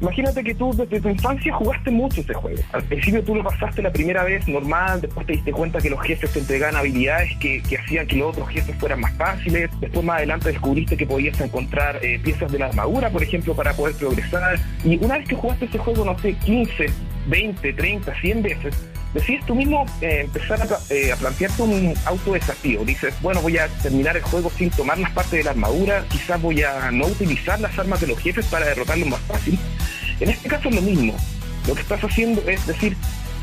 Speaker 30: Imagínate que tú desde tu infancia jugaste mucho ese juego. Al principio tú lo pasaste la primera vez normal, después te diste cuenta que los jefes te entregaban habilidades que, que hacían que los otros jefes fueran más fáciles. Después más adelante descubriste que podías encontrar eh, piezas de la armadura, por ejemplo, para poder progresar. Y una vez que jugaste ese juego, no sé, 15, 20, 30, 100 veces, decides tú mismo eh, empezar a, eh, a plantearte un autodesafío. Dices, bueno, voy a terminar el juego sin tomar las partes de la armadura, quizás voy a no utilizar las armas de los jefes para derrotarlos más fácil. En este caso es lo mismo. Lo que estás haciendo es decir,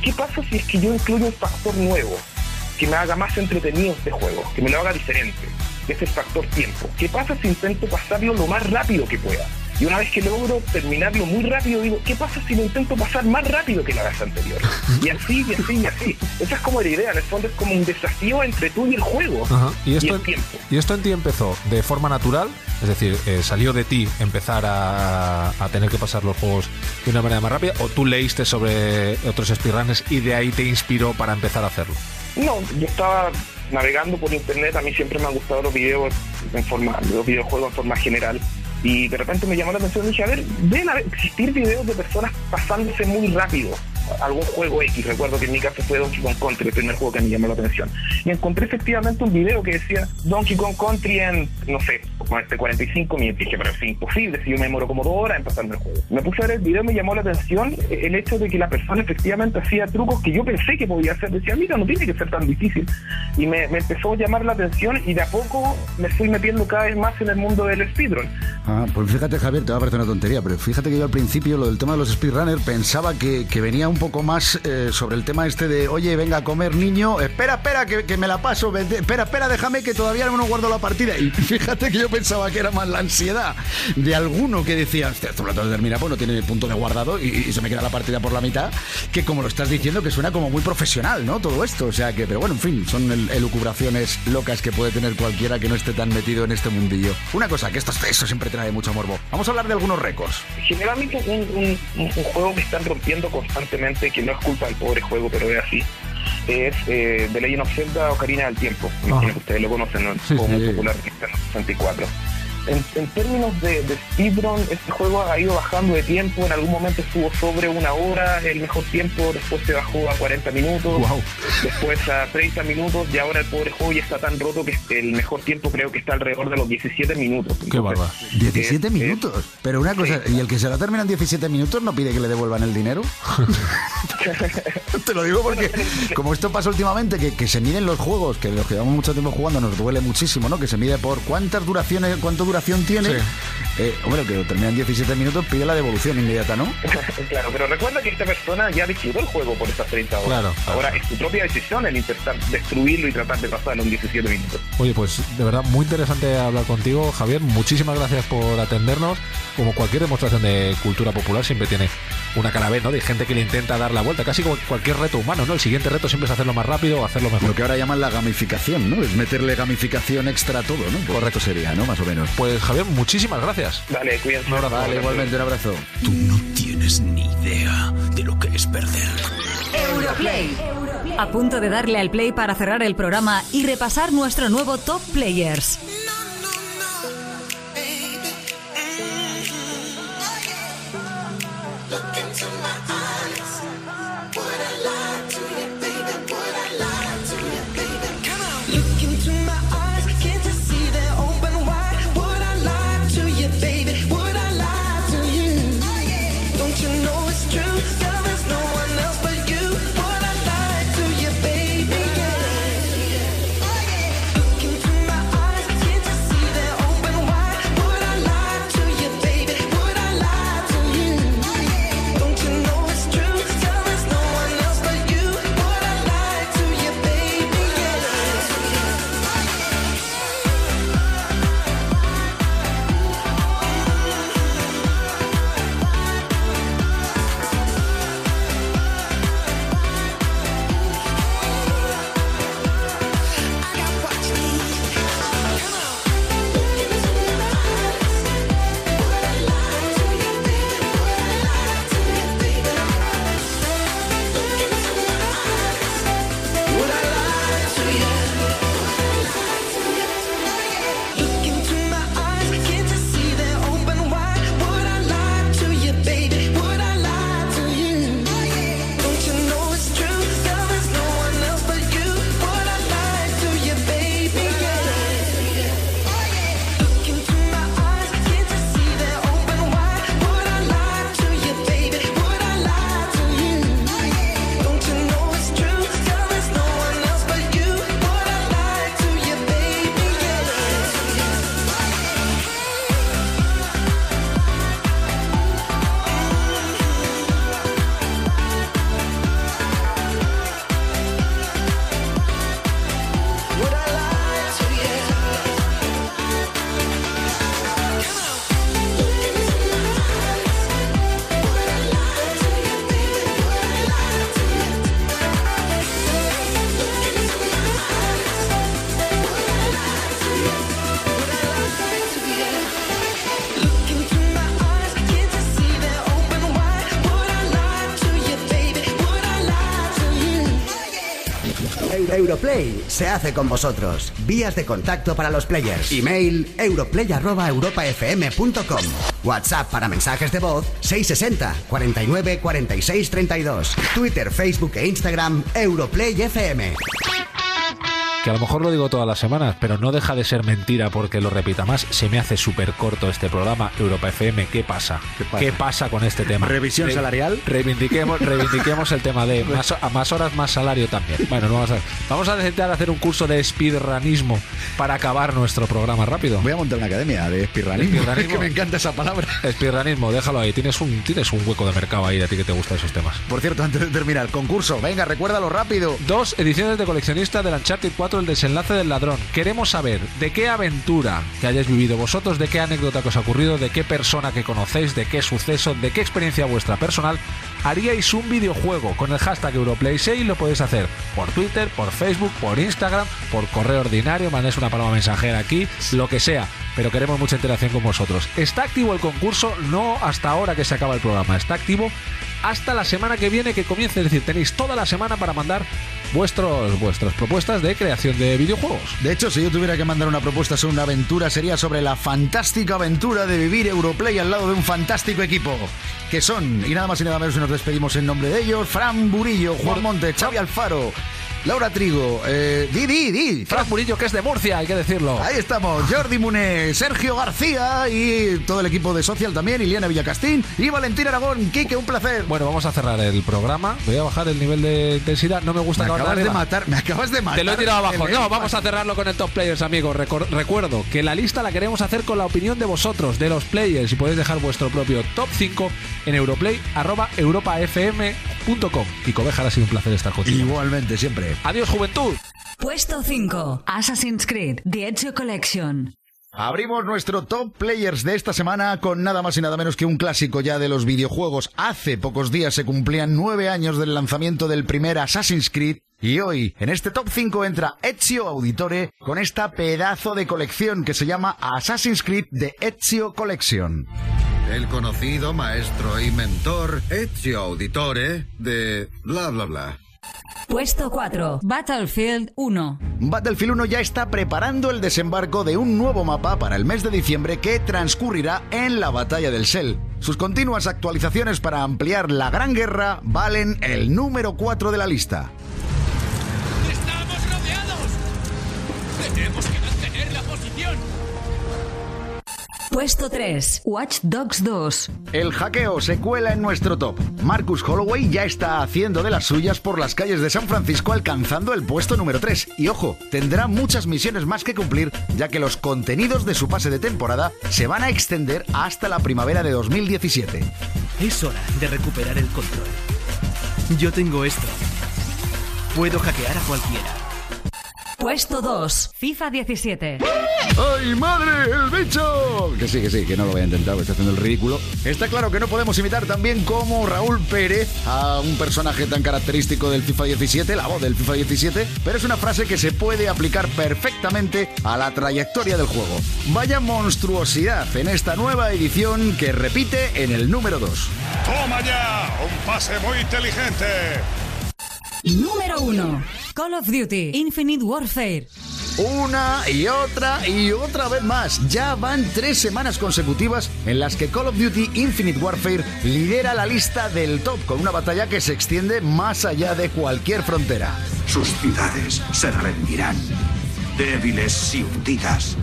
Speaker 30: ¿qué pasa si es que yo incluyo un factor nuevo que me haga más entretenido este juego, que me lo haga diferente? Que es el factor tiempo. ¿Qué pasa si intento pasarlo lo más rápido que pueda? Y una vez que logro terminarlo muy rápido, digo, ¿qué pasa si lo intento pasar más rápido que la vez anterior? Y así, y así, y así. Esa es como la idea, en el fondo es como un desafío entre tú y el juego.
Speaker 4: Ajá. ¿Y, esto,
Speaker 30: el tiempo.
Speaker 4: ¿Y esto en ti empezó de forma natural? Es decir, eh, ¿salió de ti empezar a, a tener que pasar los juegos de una manera más rápida? ¿O tú leíste sobre otros speedrunners y de ahí te inspiró para empezar a hacerlo?
Speaker 30: No, yo estaba navegando por internet, a mí siempre me han gustado los videos en forma, los videojuegos en forma general. Y de repente me llamó la atención y dije, a ver, deben existir videos de personas pasándose muy rápido algún juego X. Recuerdo que en mi caso fue Donkey Kong Country, el primer juego que me llamó la atención. Y encontré efectivamente un video que decía Donkey Kong Country en, no sé, como este 45 minutos. Dije, pero es imposible, si yo me demoro como dos horas en pasarme el juego. Me puse a ver el video me llamó la atención el hecho de que la persona efectivamente hacía trucos que yo pensé que podía hacer. Decía, mira, no tiene que ser tan difícil. Y me, me empezó a llamar la atención y de a poco me fui metiendo cada vez más en el mundo del speedrun.
Speaker 9: Ah, pues fíjate, Javier, te va a parecer una tontería, pero fíjate que yo al principio lo del tema de los speedrunners pensaba que, que venía un poco más eh, sobre el tema este de, oye, venga a comer niño, espera, espera, que, me la paso, espera, espera, déjame que todavía no guardo la partida. Y fíjate que yo pensaba que era más la ansiedad de alguno que decía, lo tengo que terminar, pues no tiene punto de guardado y, se me queda la partida por la mitad, que como lo estás diciendo, que suena como muy profesional, ¿no? Todo esto, o sea que, pero bueno, en fin, son el- elucubraciones locas que puede tener cualquiera que no esté tan metido en este mundillo. Una cosa, que esto, eso siempre trae mucho morbo. Vamos a hablar de algunos récords.
Speaker 30: generalmente un, un- un- un juego que están rompiendo constantemente, que no es culpa del pobre juego, pero es así, es eh, The Legend of Zelda Ocarina del Tiempo. Me imagino que ustedes lo conocen, ¿no? Juego muy popular en el 64. En, en términos de, de speedrun, este juego ha ido bajando de tiempo. En algún momento estuvo sobre una hora el mejor tiempo, después se bajó a 40 minutos, después a 30 minutos y ahora el pobre juego ya está tan roto que el mejor tiempo creo que está alrededor de los 17 minutos.
Speaker 9: Qué bárbaro. 17 minutos. Pero una cosa, ¿y el que se la termina en 17 minutos no pide que le devuelvan el dinero? Te lo digo porque, como esto pasa últimamente, que, que se miden los juegos, que los que llevamos mucho tiempo jugando nos duele muchísimo, ¿no? Que se mide por cuántas duraciones, cuánto duración tiene.
Speaker 30: Sí.
Speaker 9: Eh, hombre, que lo termina en 17 minutos, pide la devolución inmediata, ¿no?
Speaker 30: claro, pero recuerda que esta persona ya decidió el juego por estas 30 horas.
Speaker 4: Claro,
Speaker 30: Ahora es tu propia decisión el intentar destruirlo y tratar de pasarlo en 17 minutos.
Speaker 4: Oye, pues de verdad muy interesante hablar contigo, Javier. Muchísimas gracias por atendernos. Como cualquier demostración de cultura popular siempre tiene una cara B, ¿no? De gente que le intenta dar la vuelta, casi como cualquier reto humano, ¿no? El siguiente reto siempre es hacerlo más rápido o hacerlo mejor.
Speaker 9: Lo que ahora llaman la gamificación, ¿no? Es meterle gamificación extra a todo, ¿no? Correcto sería, ¿no? Más o menos.
Speaker 4: Pues Javier, muchísimas gracias.
Speaker 30: Cuídense.
Speaker 4: Un abrazo.
Speaker 9: Vale, igualmente un abrazo.
Speaker 17: Tienes ni idea de lo que es perder.
Speaker 2: Europlay. A punto de darle al play para cerrar el programa y repasar nuestro nuevo Top Players.
Speaker 1: Europlay se hace con vosotros. Vías de contacto para los players. Email europlay@europafm.com. WhatsApp para mensajes de voz 660 49 46 32. Twitter, Facebook e Instagram Europlay FM.
Speaker 4: Que a lo mejor lo digo todas las semanas, pero no deja de ser mentira porque lo repita más. Se me hace súper corto este programa, Europa FM. ¿Qué pasa? ¿Qué pasa, con este tema?
Speaker 9: ¿Revisión
Speaker 4: Re-
Speaker 9: salarial?
Speaker 4: Reivindiquemos, reivindiquemos el tema de más, a más horas, más salario también. Bueno, no vamos a, vamos a intentar hacer un curso de speedrunismo para acabar nuestro programa rápido.
Speaker 9: Voy a montar una academia de espirranismo. Es que me encanta esa palabra.
Speaker 4: Speedrunismo, déjalo ahí. Tienes un, tienes un hueco de mercado ahí a ti que te gustan esos temas.
Speaker 9: Por cierto, antes de terminar, concurso. Venga, recuérdalo rápido.
Speaker 4: Dos ediciones de coleccionista del Uncharted 4, el desenlace del ladrón. Queremos saber de qué aventura que hayáis vivido vosotros, de qué anécdota que os ha ocurrido, de qué persona que conocéis, de qué suceso, de qué experiencia vuestra personal haríais un videojuego con el hashtag Europlay6 lo podéis hacer por Twitter, por Facebook, por Instagram, por correo ordinario, mandéis una palabra mensajera aquí, lo que sea, pero queremos mucha interacción con vosotros. Está activo el concurso, no hasta ahora que se acaba el programa, está activo hasta la semana que viene que comience, es decir, tenéis toda la semana para mandar vuestros, vuestras propuestas de creación de videojuegos.
Speaker 9: De hecho, si yo tuviera que mandar una propuesta sobre una aventura, sería sobre la fantástica aventura de vivir Europlay al lado de un fantástico equipo. Que son, y nada más y nada menos, nos despedimos en nombre de ellos, Fran Burillo, Juan Monte, Xavi Alfaro, Laura Trigo, eh, di, di, di.
Speaker 4: Fran Burillo, que es de Murcia, hay que decirlo.
Speaker 9: Ahí estamos, Jordi Muné, Sergio García y todo el equipo de Social también, Iliana Villacastín y Valentín Aragón. Quique, un placer.
Speaker 4: Bueno, vamos a cerrar el programa. Voy a bajar el nivel de intensidad. No me gusta
Speaker 9: Me
Speaker 4: acabar
Speaker 9: acabas de matar, me acabas de matar.
Speaker 4: Te lo he tirado abajo. No, vamos a cerrarlo con el top players, amigos. Recor- recuerdo que la lista la queremos hacer con la opinión de vosotros, de los players, y podéis dejar vuestro propio top 5 en europlay.europafm.com. Y Cobejar ha sido un placer estar contigo.
Speaker 9: Igualmente, siempre.
Speaker 4: Adiós, juventud.
Speaker 2: Puesto 5. Assassin's Creed, The Ezio Collection.
Speaker 9: Abrimos nuestro top players de esta semana con nada más y nada menos que un clásico ya de los videojuegos. Hace pocos días se cumplían nueve años del lanzamiento del primer Assassin's Creed y hoy en este top 5 entra Ezio Auditore con esta pedazo de colección que se llama Assassin's Creed de Ezio Collection.
Speaker 31: El conocido maestro y mentor Ezio Auditore de bla bla bla.
Speaker 2: Puesto 4. Battlefield 1.
Speaker 9: Battlefield 1 ya está preparando el desembarco de un nuevo mapa para el mes de diciembre que transcurrirá en la batalla del Sel. Sus continuas actualizaciones para ampliar la Gran Guerra valen el número 4 de la lista.
Speaker 2: Puesto 3. Watch Dogs 2.
Speaker 9: El hackeo se cuela en nuestro top. Marcus Holloway ya está haciendo de las suyas por las calles de San Francisco alcanzando el puesto número 3. Y ojo, tendrá muchas misiones más que cumplir ya que los contenidos de su pase de temporada se van a extender hasta la primavera de 2017.
Speaker 32: Es hora de recuperar el control. Yo tengo esto. Puedo hackear a cualquiera.
Speaker 2: Puesto 2. FIFA 17.
Speaker 9: ¡Ay, madre! ¡El bicho! Que sí, que sí, que no lo voy a intentar, porque estoy haciendo el ridículo. Está claro que no podemos imitar también como Raúl Pérez a un personaje tan característico del FIFA 17, la voz del FIFA 17, pero es una frase que se puede aplicar perfectamente a la trayectoria del juego. Vaya monstruosidad en esta nueva edición que repite en el número 2.
Speaker 33: ¡Toma ya! ¡Un pase muy inteligente!
Speaker 2: Número 1. Call of Duty Infinite Warfare.
Speaker 9: Una y otra y otra vez más. Ya van tres semanas consecutivas en las que Call of Duty Infinite Warfare lidera la lista del top con una batalla que se extiende más allá de cualquier frontera.
Speaker 17: Sus ciudades se rendirán. Débiles y hundidas.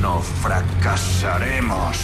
Speaker 17: No fracasaremos.